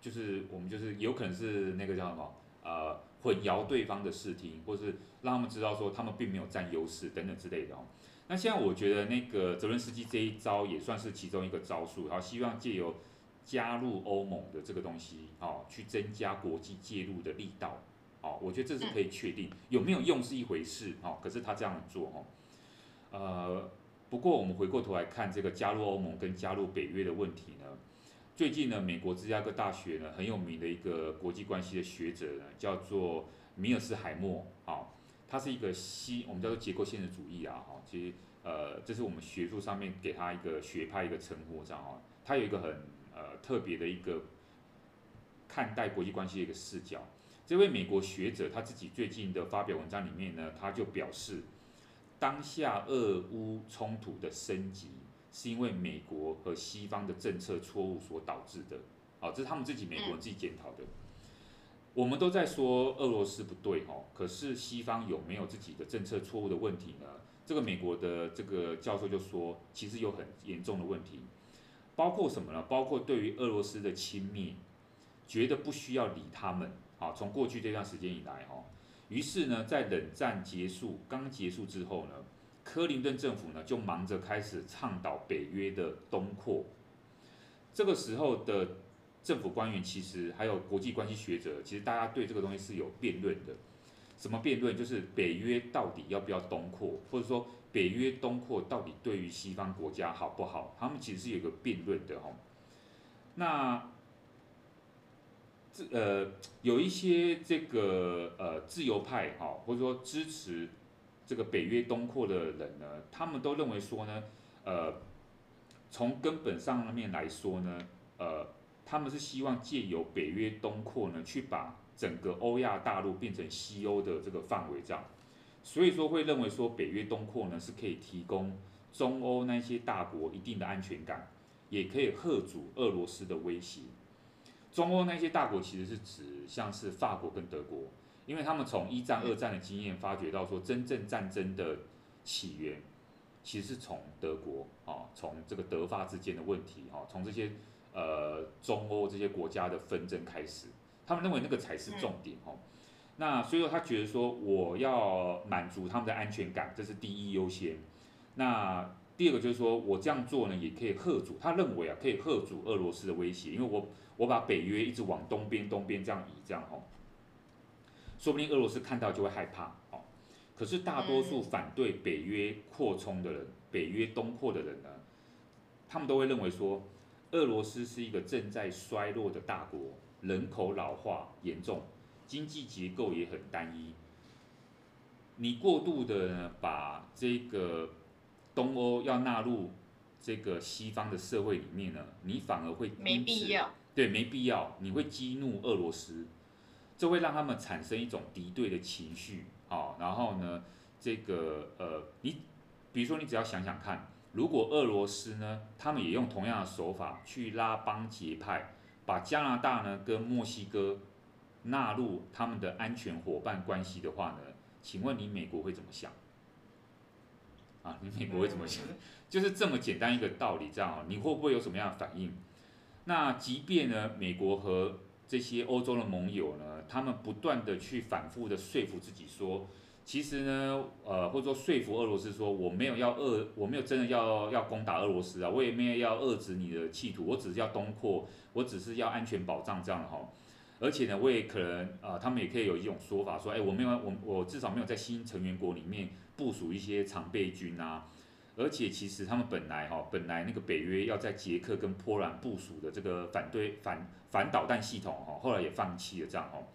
就是我们就是有可能是那个叫什么呃混淆对方的视听，或是让他们知道说他们并没有占优势等等之类的哦。那现在我觉得那个泽伦斯基这一招也算是其中一个招数，然后希望借由加入欧盟的这个东西，哦，去增加国际介入的力道，哦，我觉得这是可以确定，有没有用是一回事，哦，可是他这样做，哦，呃，不过我们回过头来看这个加入欧盟跟加入北约的问题呢，最近呢，美国芝加哥大学呢很有名的一个国际关系的学者呢，叫做米尔斯海默，哦。他是一个西，我们叫做结构现实主义啊，哈，其实呃，这是我们学术上面给他一个学派一个称呼，这样哦，他有一个很呃特别的一个看待国际关系的一个视角。这位美国学者他自己最近的发表文章里面呢，他就表示，当下俄乌冲突的升级是因为美国和西方的政策错误所导致的，好，这是他们自己美国人自己检讨的。我们都在说俄罗斯不对哦，可是西方有没有自己的政策错误的问题呢？这个美国的这个教授就说，其实有很严重的问题，包括什么呢？包括对于俄罗斯的轻蔑，觉得不需要理他们啊。从过去这段时间以来哈，于是呢，在冷战结束刚结束之后呢，克林顿政府呢就忙着开始倡导北约的东扩，这个时候的。政府官员其实还有国际关系学者，其实大家对这个东西是有辩论的。什么辩论？就是北约到底要不要东扩，或者说北约东扩到底对于西方国家好不好？他们其实是有个辩论的哈。那这呃有一些这个呃自由派哈，或者说支持这个北约东扩的人呢，他们都认为说呢，呃，从根本上面来说呢，呃。他们是希望借由北约东扩呢，去把整个欧亚大陆变成西欧的这个范围这样，所以说会认为说北约东扩呢是可以提供中欧那些大国一定的安全感，也可以吓阻俄罗斯的威胁。中欧那些大国其实是指像是法国跟德国，因为他们从一战、二战的经验发觉到说，真正战争的起源其实是从德国啊，从这个德法之间的问题啊，从这些。呃，中欧这些国家的纷争开始，他们认为那个才是重点哦。那所以说，他觉得说，我要满足他们的安全感，这是第一优先。那第二个就是说我这样做呢，也可以吓阻，他认为啊，可以吓阻俄罗斯的威胁，因为我我把北约一直往东边、东边这样移，这样哦，说不定俄罗斯看到就会害怕哦。可是大多数反对北约扩充的人，北约东扩的人呢，他们都会认为说。俄罗斯是一个正在衰落的大国，人口老化严重，经济结构也很单一。你过度的把这个东欧要纳入这个西方的社会里面呢，你反而会没必要。对，没必要，你会激怒俄罗斯，这会让他们产生一种敌对的情绪啊。然后呢，这个呃，你比如说，你只要想想看。如果俄罗斯呢，他们也用同样的手法去拉帮结派，把加拿大呢跟墨西哥纳入他们的安全伙伴关系的话呢，请问你美国会怎么想？啊，你美国会怎么想？就是这么简单一个道理，这样啊，你会不会有什么样的反应？那即便呢，美国和这些欧洲的盟友呢，他们不断的去反复的说服自己说。其实呢，呃，或者说说服俄罗斯说，我没有要遏，我没有真的要要攻打俄罗斯啊，我也没有要遏制你的企图，我只是要东扩，我只是要安全保障这样的哈。而且呢，我也可能啊、他们也可以有一种说法说，哎，我没有，我我至少没有在新成员国里面部署一些常备军啊。而且其实他们本来哈，本来那个北约要在捷克跟波兰部署的这个反对反反导弹系统哈，后来也放弃了这样哦。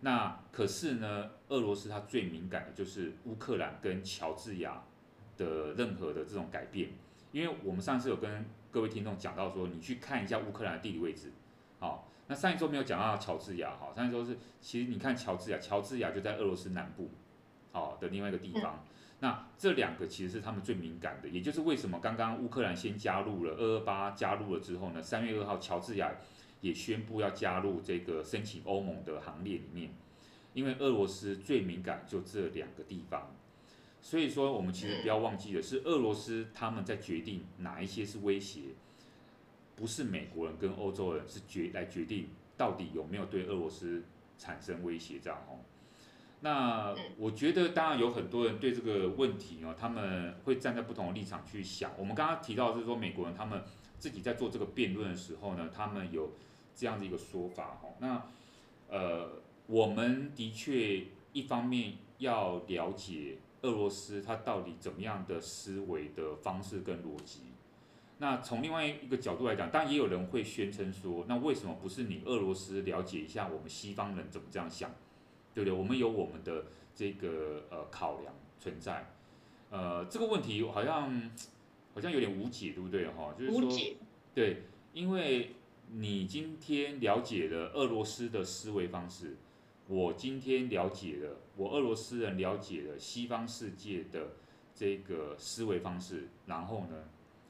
那可是呢，俄罗斯它最敏感的就是乌克兰跟乔治亚的任何的这种改变，因为我们上次有跟各位听众讲到说，你去看一下乌克兰的地理位置，好，那上一周没有讲到乔治亚，哈，上一周是其实你看乔治亚，乔治亚就在俄罗斯南部，好的另外一个地方，嗯、那这两个其实是他们最敏感的，也就是为什么刚刚乌克兰先加入了二二八加入了之后呢，三月二号乔治亚也宣布要加入这个申请欧盟的行列里面，因为俄罗斯最敏感就这两个地方。所以说，我们其实不要忘记的是，俄罗斯他们在决定哪一些是威胁，不是美国人跟欧洲人是决来决定到底有没有对俄罗斯产生威胁这样哦。那我觉得当然有很多人对这个问题哦，他们会站在不同的立场去想。我们刚刚提到的是说，美国人他们自己在做这个辩论的时候呢，他们有这样的一个说法哦。那呃，我们的确一方面要了解。俄罗斯他到底怎么样的思维的方式跟逻辑？那从另外一个角度来讲，当然也有人会宣称说，那为什么不是你俄罗斯了解一下我们西方人怎么这样想，对不对？我们有我们的这个呃考量存在，呃，这个问题好像好像有点无解，对不对？哈，就是说，对，因为你今天了解了俄罗斯的思维方式。我今天了解了，我俄罗斯人了解了西方世界的这个思维方式，然后呢，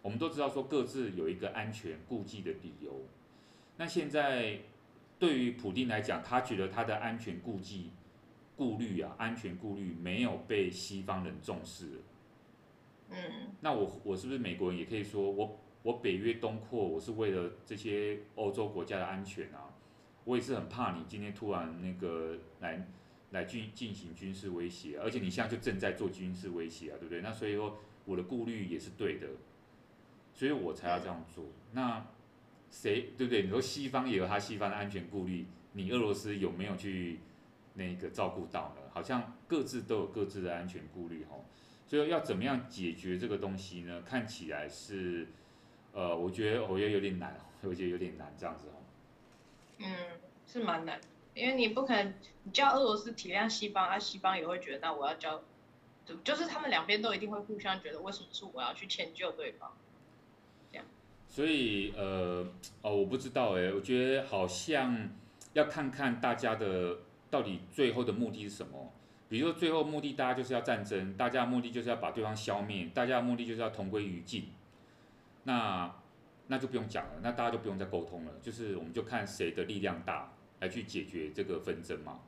我们都知道说各自有一个安全顾忌的理由。那现在对于普丁来讲，他觉得他的安全顾忌、顾虑啊，安全顾虑没有被西方人重视。嗯。那我我是不是美国人也可以说我我北约东扩，我是为了这些欧洲国家的安全啊？我也是很怕你今天突然那个来来进进行军事威胁，而且你现在就正在做军事威胁啊，对不对？那所以说我的顾虑也是对的，所以我才要这样做。那谁对不对？你说西方也有他西方的安全顾虑，你俄罗斯有没有去那个照顾到呢？好像各自都有各自的安全顾虑哈。所以要怎么样解决这个东西呢？看起来是呃，我觉得我觉得有点难，我觉得有点难这样子。嗯，是蛮难，因为你不可能你叫俄罗斯体谅西方，啊，西方也会觉得那我要叫，就是他们两边都一定会互相觉得为什么是我要去迁就对方，所以呃哦，我不知道哎，我觉得好像要看看大家的到底最后的目的是什么。比如说最后目的大家就是要战争，大家的目的就是要把对方消灭，大家的目的就是要同归于尽。那。那就不用讲了，那大家就不用再沟通了，就是我们就看谁的力量大来去解决这个纷争嘛。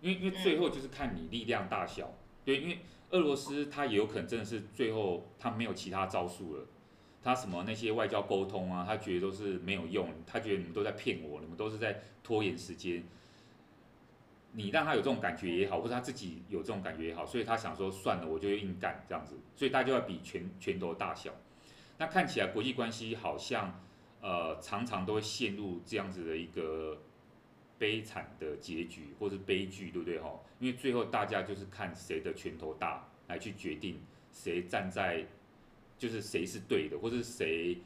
因为因为最后就是看你力量大小，对，因为俄罗斯他也有可能真的是最后他没有其他招数了，他什么那些外交沟通啊，他觉得都是没有用，他觉得你们都在骗我，你们都是在拖延时间。你让他有这种感觉也好，或者他自己有这种感觉也好，所以他想说算了，我就硬干这样子，所以大家就要比拳拳头大小。那看起来国际关系好像，呃，常常都会陷入这样子的一个悲惨的结局，或是悲剧，对不对哈？因为最后大家就是看谁的拳头大，来去决定谁站在，就是谁是对的，或是谁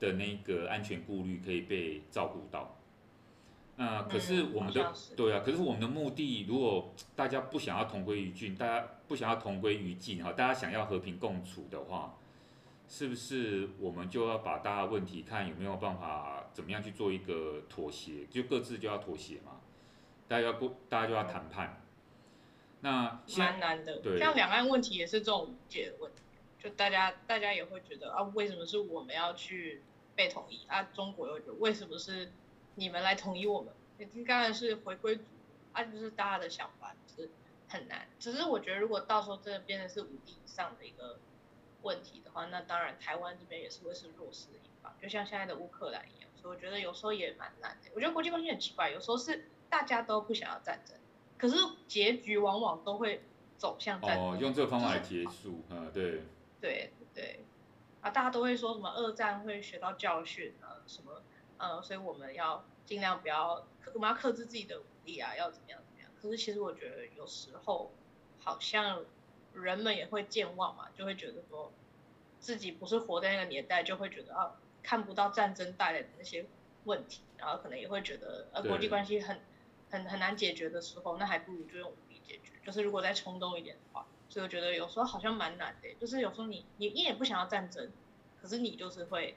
的那个安全顾虑可以被照顾到。那可是我们的、嗯、对啊，可是我们的目的，如果大家不想要同归于尽，大家不想要同归于尽哈，大家想要和平共处的话。是不是我们就要把大家问题看有没有办法怎么样去做一个妥协，就各自就要妥协嘛？大家要不，大家就要谈判。那蛮难的，对，像两岸问题也是这种解的问题，就大家大家也会觉得啊，为什么是我们要去被统一啊？中国又觉得为什么是你们来统一我们？你刚才是回归主啊，就是大家的想法，就是很难。只是我觉得如果到时候真的变成是五帝以上的一个。问题的话，那当然台湾这边也是会是弱势的一方，就像现在的乌克兰一样。所以我觉得有时候也蛮难的。我觉得国际关系很奇怪，有时候是大家都不想要战争，可是结局往往都会走向战争。哦，用这个方法来结束，嗯，对。对对，啊，大家都会说什么二战会学到教训啊，什么，呃，所以我们要尽量不要，我们要克制自己的武力啊，要怎么样怎么样。可是其实我觉得有时候好像。人们也会健忘嘛，就会觉得说，自己不是活在那个年代，就会觉得啊，看不到战争带来的那些问题，然后可能也会觉得呃国际关系很很很难解决的时候，那还不如就用武力解决。就是如果再冲动一点的话，所以我觉得有时候好像蛮难的，就是有时候你你你也不想要战争，可是你就是会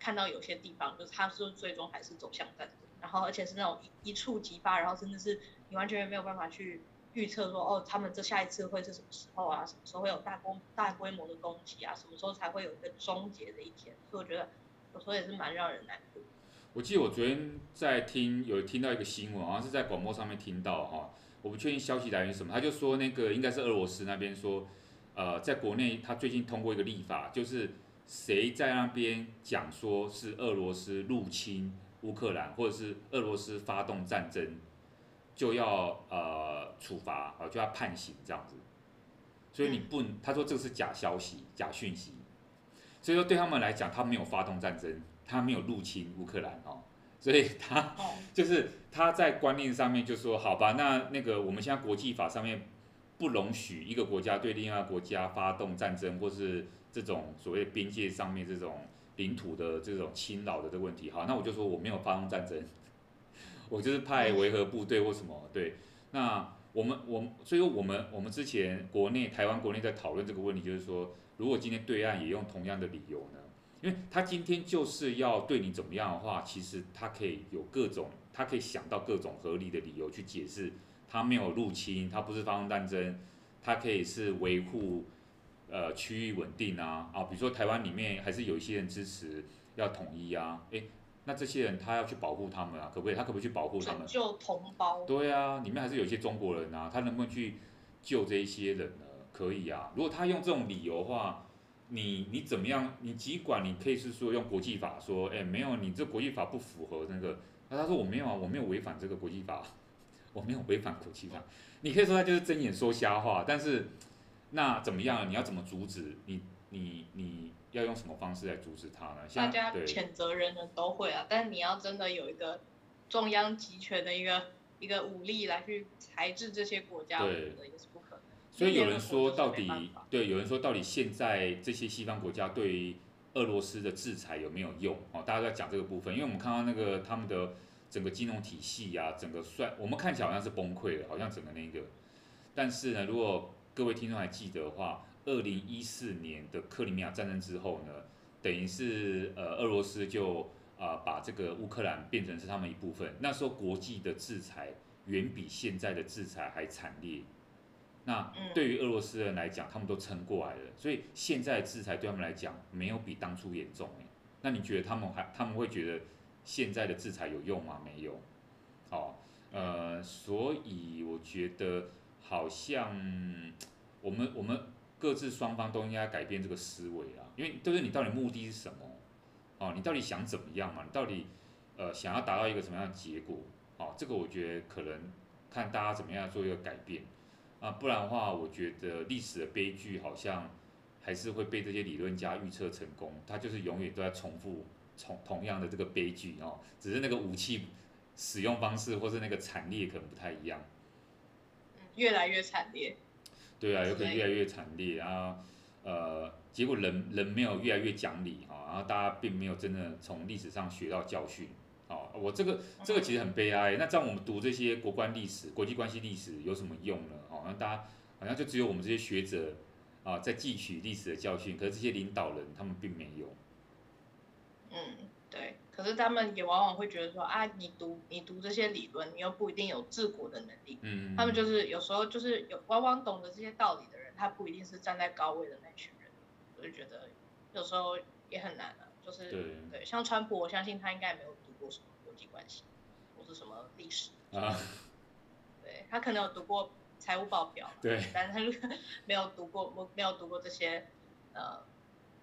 看到有些地方就是他是最终还是走向战争，然后而且是那种一一触即发，然后真的是你完全没有办法去预测说哦，他们这下一次会是什么时候啊？什么时候会有大规大规模的攻击啊？什么时候才会有一个终结的一天？所以我觉得有时候也是蛮让人难过。我记得我昨天在听，有听到一个新闻，好像是在广播上面听到哈，我不确定消息来源是什么，他就说那个应该是俄罗斯那边说，呃，在国内他最近通过一个立法，就是谁在那边讲说是俄罗斯入侵乌克兰，或者是俄罗斯发动战争，就要呃处罚啊，就要判刑这样子。所以你不，他说这个是假消息、假讯息，所以说对他们来讲，他没有发动战争。他没有入侵乌克兰哦，所以他 就是他在观念上面就说，好吧，那那个我们现在国际法上面不容许一个国家对另外个国家发动战争，或是这种所谓边界上面这种领土的这种侵扰的这个问题。好，那我就说我没有发动战争，我就是派维和部队或什么。对，那我们我所以说我们我们之前国内台湾国内在讨论这个问题，就是说如果今天对岸也用同样的理由呢？因为他今天就是要对你怎么样的话，其实他可以有各种，他可以想到各种合理的理由去解释，他没有入侵，他不是发动战争，他可以是维护呃区域稳定啊啊，比如说台湾里面还是有一些人支持要统一啊，诶，那这些人他要去保护他们啊，可不可以？他可不可以去保护他们？救同胞。对啊，里面还是有一些中国人啊，他能不能去救这一些人呢？可以啊，如果他用这种理由的话。你你怎么样？你尽管你可以是说用国际法说，哎，没有，你这国际法不符合那个。那他说我没有啊，我没有违反这个国际法，我没有违反国际法。你可以说他就是睁眼说瞎话，但是那怎么样？你要怎么阻止？你你你要用什么方式来阻止他呢？大家谴责人人都会啊，但是你要真的有一个中央集权的一个一个武力来去裁制这些国家，对。所以有人说，到底对，有人说到底，现在这些西方国家对于俄罗斯的制裁有没有用？哦，大家在讲这个部分，因为我们看到那个他们的整个金融体系啊，整个算我们看起来好像是崩溃了，好像整个那个。但是呢，如果各位听众还记得的话，二零一四年的克里米亚战争之后呢，等于是呃俄罗斯就啊、呃、把这个乌克兰变成是他们一部分。那时候国际的制裁远比现在的制裁还惨烈。那对于俄罗斯人来讲，他们都撑过来了，所以现在的制裁对他们来讲没有比当初严重。那你觉得他们还他们会觉得现在的制裁有用吗？没有。哦，呃，所以我觉得好像我们我们各自双方都应该改变这个思维啊，因为就是你到底目的是什么？哦，你到底想怎么样嘛？你到底呃想要达到一个什么样的结果？哦，这个我觉得可能看大家怎么样做一个改变。啊，不然的话，我觉得历史的悲剧好像还是会被这些理论家预测成功，他就是永远都在重复重同样的这个悲剧哦，只是那个武器使用方式或是那个惨烈可能不太一样。越来越惨烈。对啊，有可能越来越惨烈啊，呃，结果人人没有越来越讲理啊，然后大家并没有真的从历史上学到教训。哦，我这个这个其实很悲哀。那这样我们读这些国关历史、国际关系历史有什么用呢？哦，那大家好像就只有我们这些学者啊在汲取历史的教训，可是这些领导人他们并没有。嗯，对。可是他们也往往会觉得说啊，你读你读这些理论，你又不一定有治国的能力。嗯。他们就是有时候就是有往往懂得这些道理的人，他不一定是站在高位的那群人。我就觉得有时候也很难啊，就是对，对，像川普，我相信他应该没有。什么国际关系，或是什么历史啊？对，他可能有读过财务报表，对，但是他没有读过，我没有读过这些呃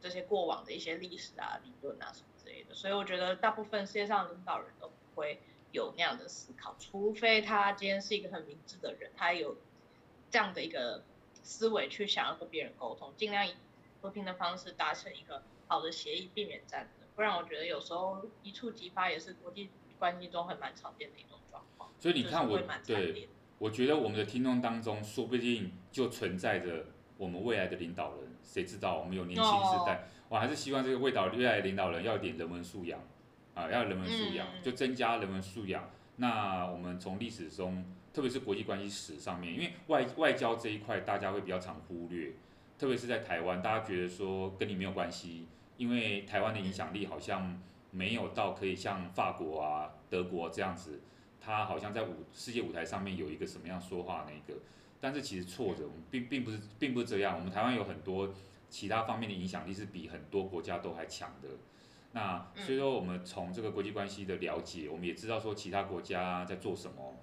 这些过往的一些历史啊、理论啊什么之类的，所以我觉得大部分世界上领导人都不会有那样的思考，除非他今天是一个很明智的人，他有这样的一个思维去想要跟别人沟通，尽量以和平的方式达成一个好的协议，避免战争。不然我觉得有时候一触即发也是国际关系中很蛮常见的一种状况。所以你看我，对，我觉得我们的听众当中，说不定就存在着我们未来的领导人。谁知道我们有年轻时代，我还是希望这个未导未来的领导人要有点人文素养啊，要人文素养，就增加人文素养。那我们从历史中，特别是国际关系史上面，因为外外交这一块大家会比较常忽略，特别是在台湾，大家觉得说跟你没有关系。因为台湾的影响力好像没有到可以像法国啊、德国这样子，它好像在舞世界舞台上面有一个什么样说话那个，但是其实错的，我们并并不是并不是这样，我们台湾有很多其他方面的影响力是比很多国家都还强的。那所以说，我们从这个国际关系的了解，我们也知道说其他国家在做什么，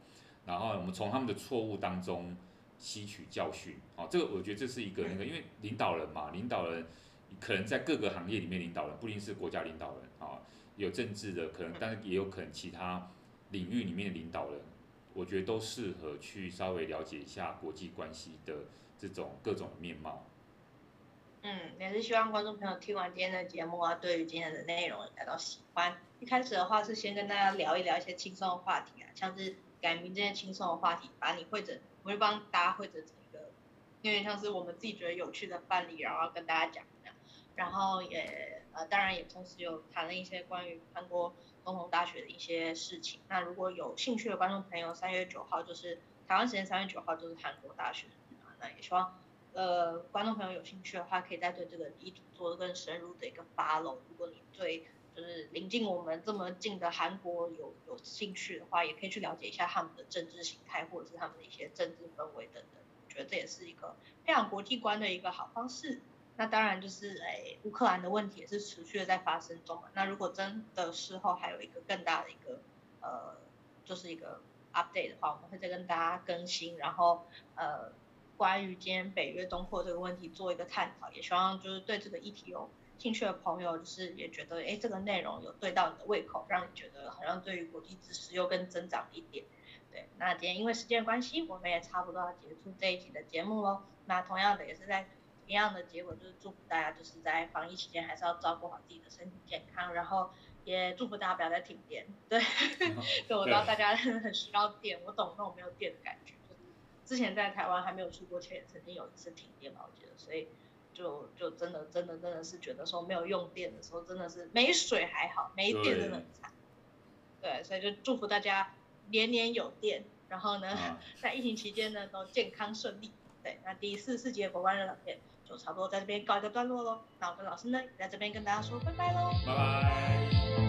然后我们从他们的错误当中吸取教训。好，这个我觉得这是一个那个，因为领导人嘛，领导人可能在各个行业里面领导人，不一定是国家领导人啊，有政治的可能，但是也有可能其他领域里面的领导人，我觉得都适合去稍微了解一下国际关系的这种各种面貌。嗯，也是希望观众朋友听完今天的节目啊，对于今天的内容感到喜欢。一开始的话是先跟大家聊一聊一些轻松的话题啊，像是改名这些轻松的话题，把你会整，我会帮大家会整成一个，有点像是我们自己觉得有趣的范例，然后跟大家讲。然后也呃，当然也同时有谈了一些关于韩国总统大学的一些事情。那如果有兴趣的观众朋友，三月九号就是台湾时间三月九号就是韩国大学，那也希望。呃，观众朋友有兴趣的话，可以再对这个议题做更深入的一个 follow。如果你对就是临近我们这么近的韩国有有兴趣的话，也可以去了解一下他们的政治形态，或者是他们的一些政治氛围等等。我觉得这也是一个培养国际观的一个好方式。那当然就是哎，乌克兰的问题也是持续的在发生中嘛。那如果真的事后还有一个更大的一个呃，就是一个 update 的话，我们会再跟大家更新，然后呃。关于今天北约东扩这个问题做一个探讨，也希望就是对这个议题有兴趣的朋友，就是也觉得哎这个内容有对到你的胃口，让你觉得好像对于国际知识又更增长一点。对，那今天因为时间关系，我们也差不多要结束这一集的节目喽。那同样的也是在一样的结果，就是祝福大家就是在防疫期间还是要照顾好自己的身体健康，然后也祝福大家不要再停电。对，对，我知道大家很需要电，我懂那种没有电的感觉。就之前在台湾还没有出国前，曾经有一次停电吧，我觉得，所以就就真的真的真的是觉得说没有用电的时候，真的是没水还好，没电真的很惨。对，对，所以就祝福大家年年有电，然后呢，啊、在疫情期间呢都健康顺利。对，那第四十集的国关热冷片就差不多在这边告一个段落喽。那我跟老师呢也在这边跟大家说拜拜喽，拜拜。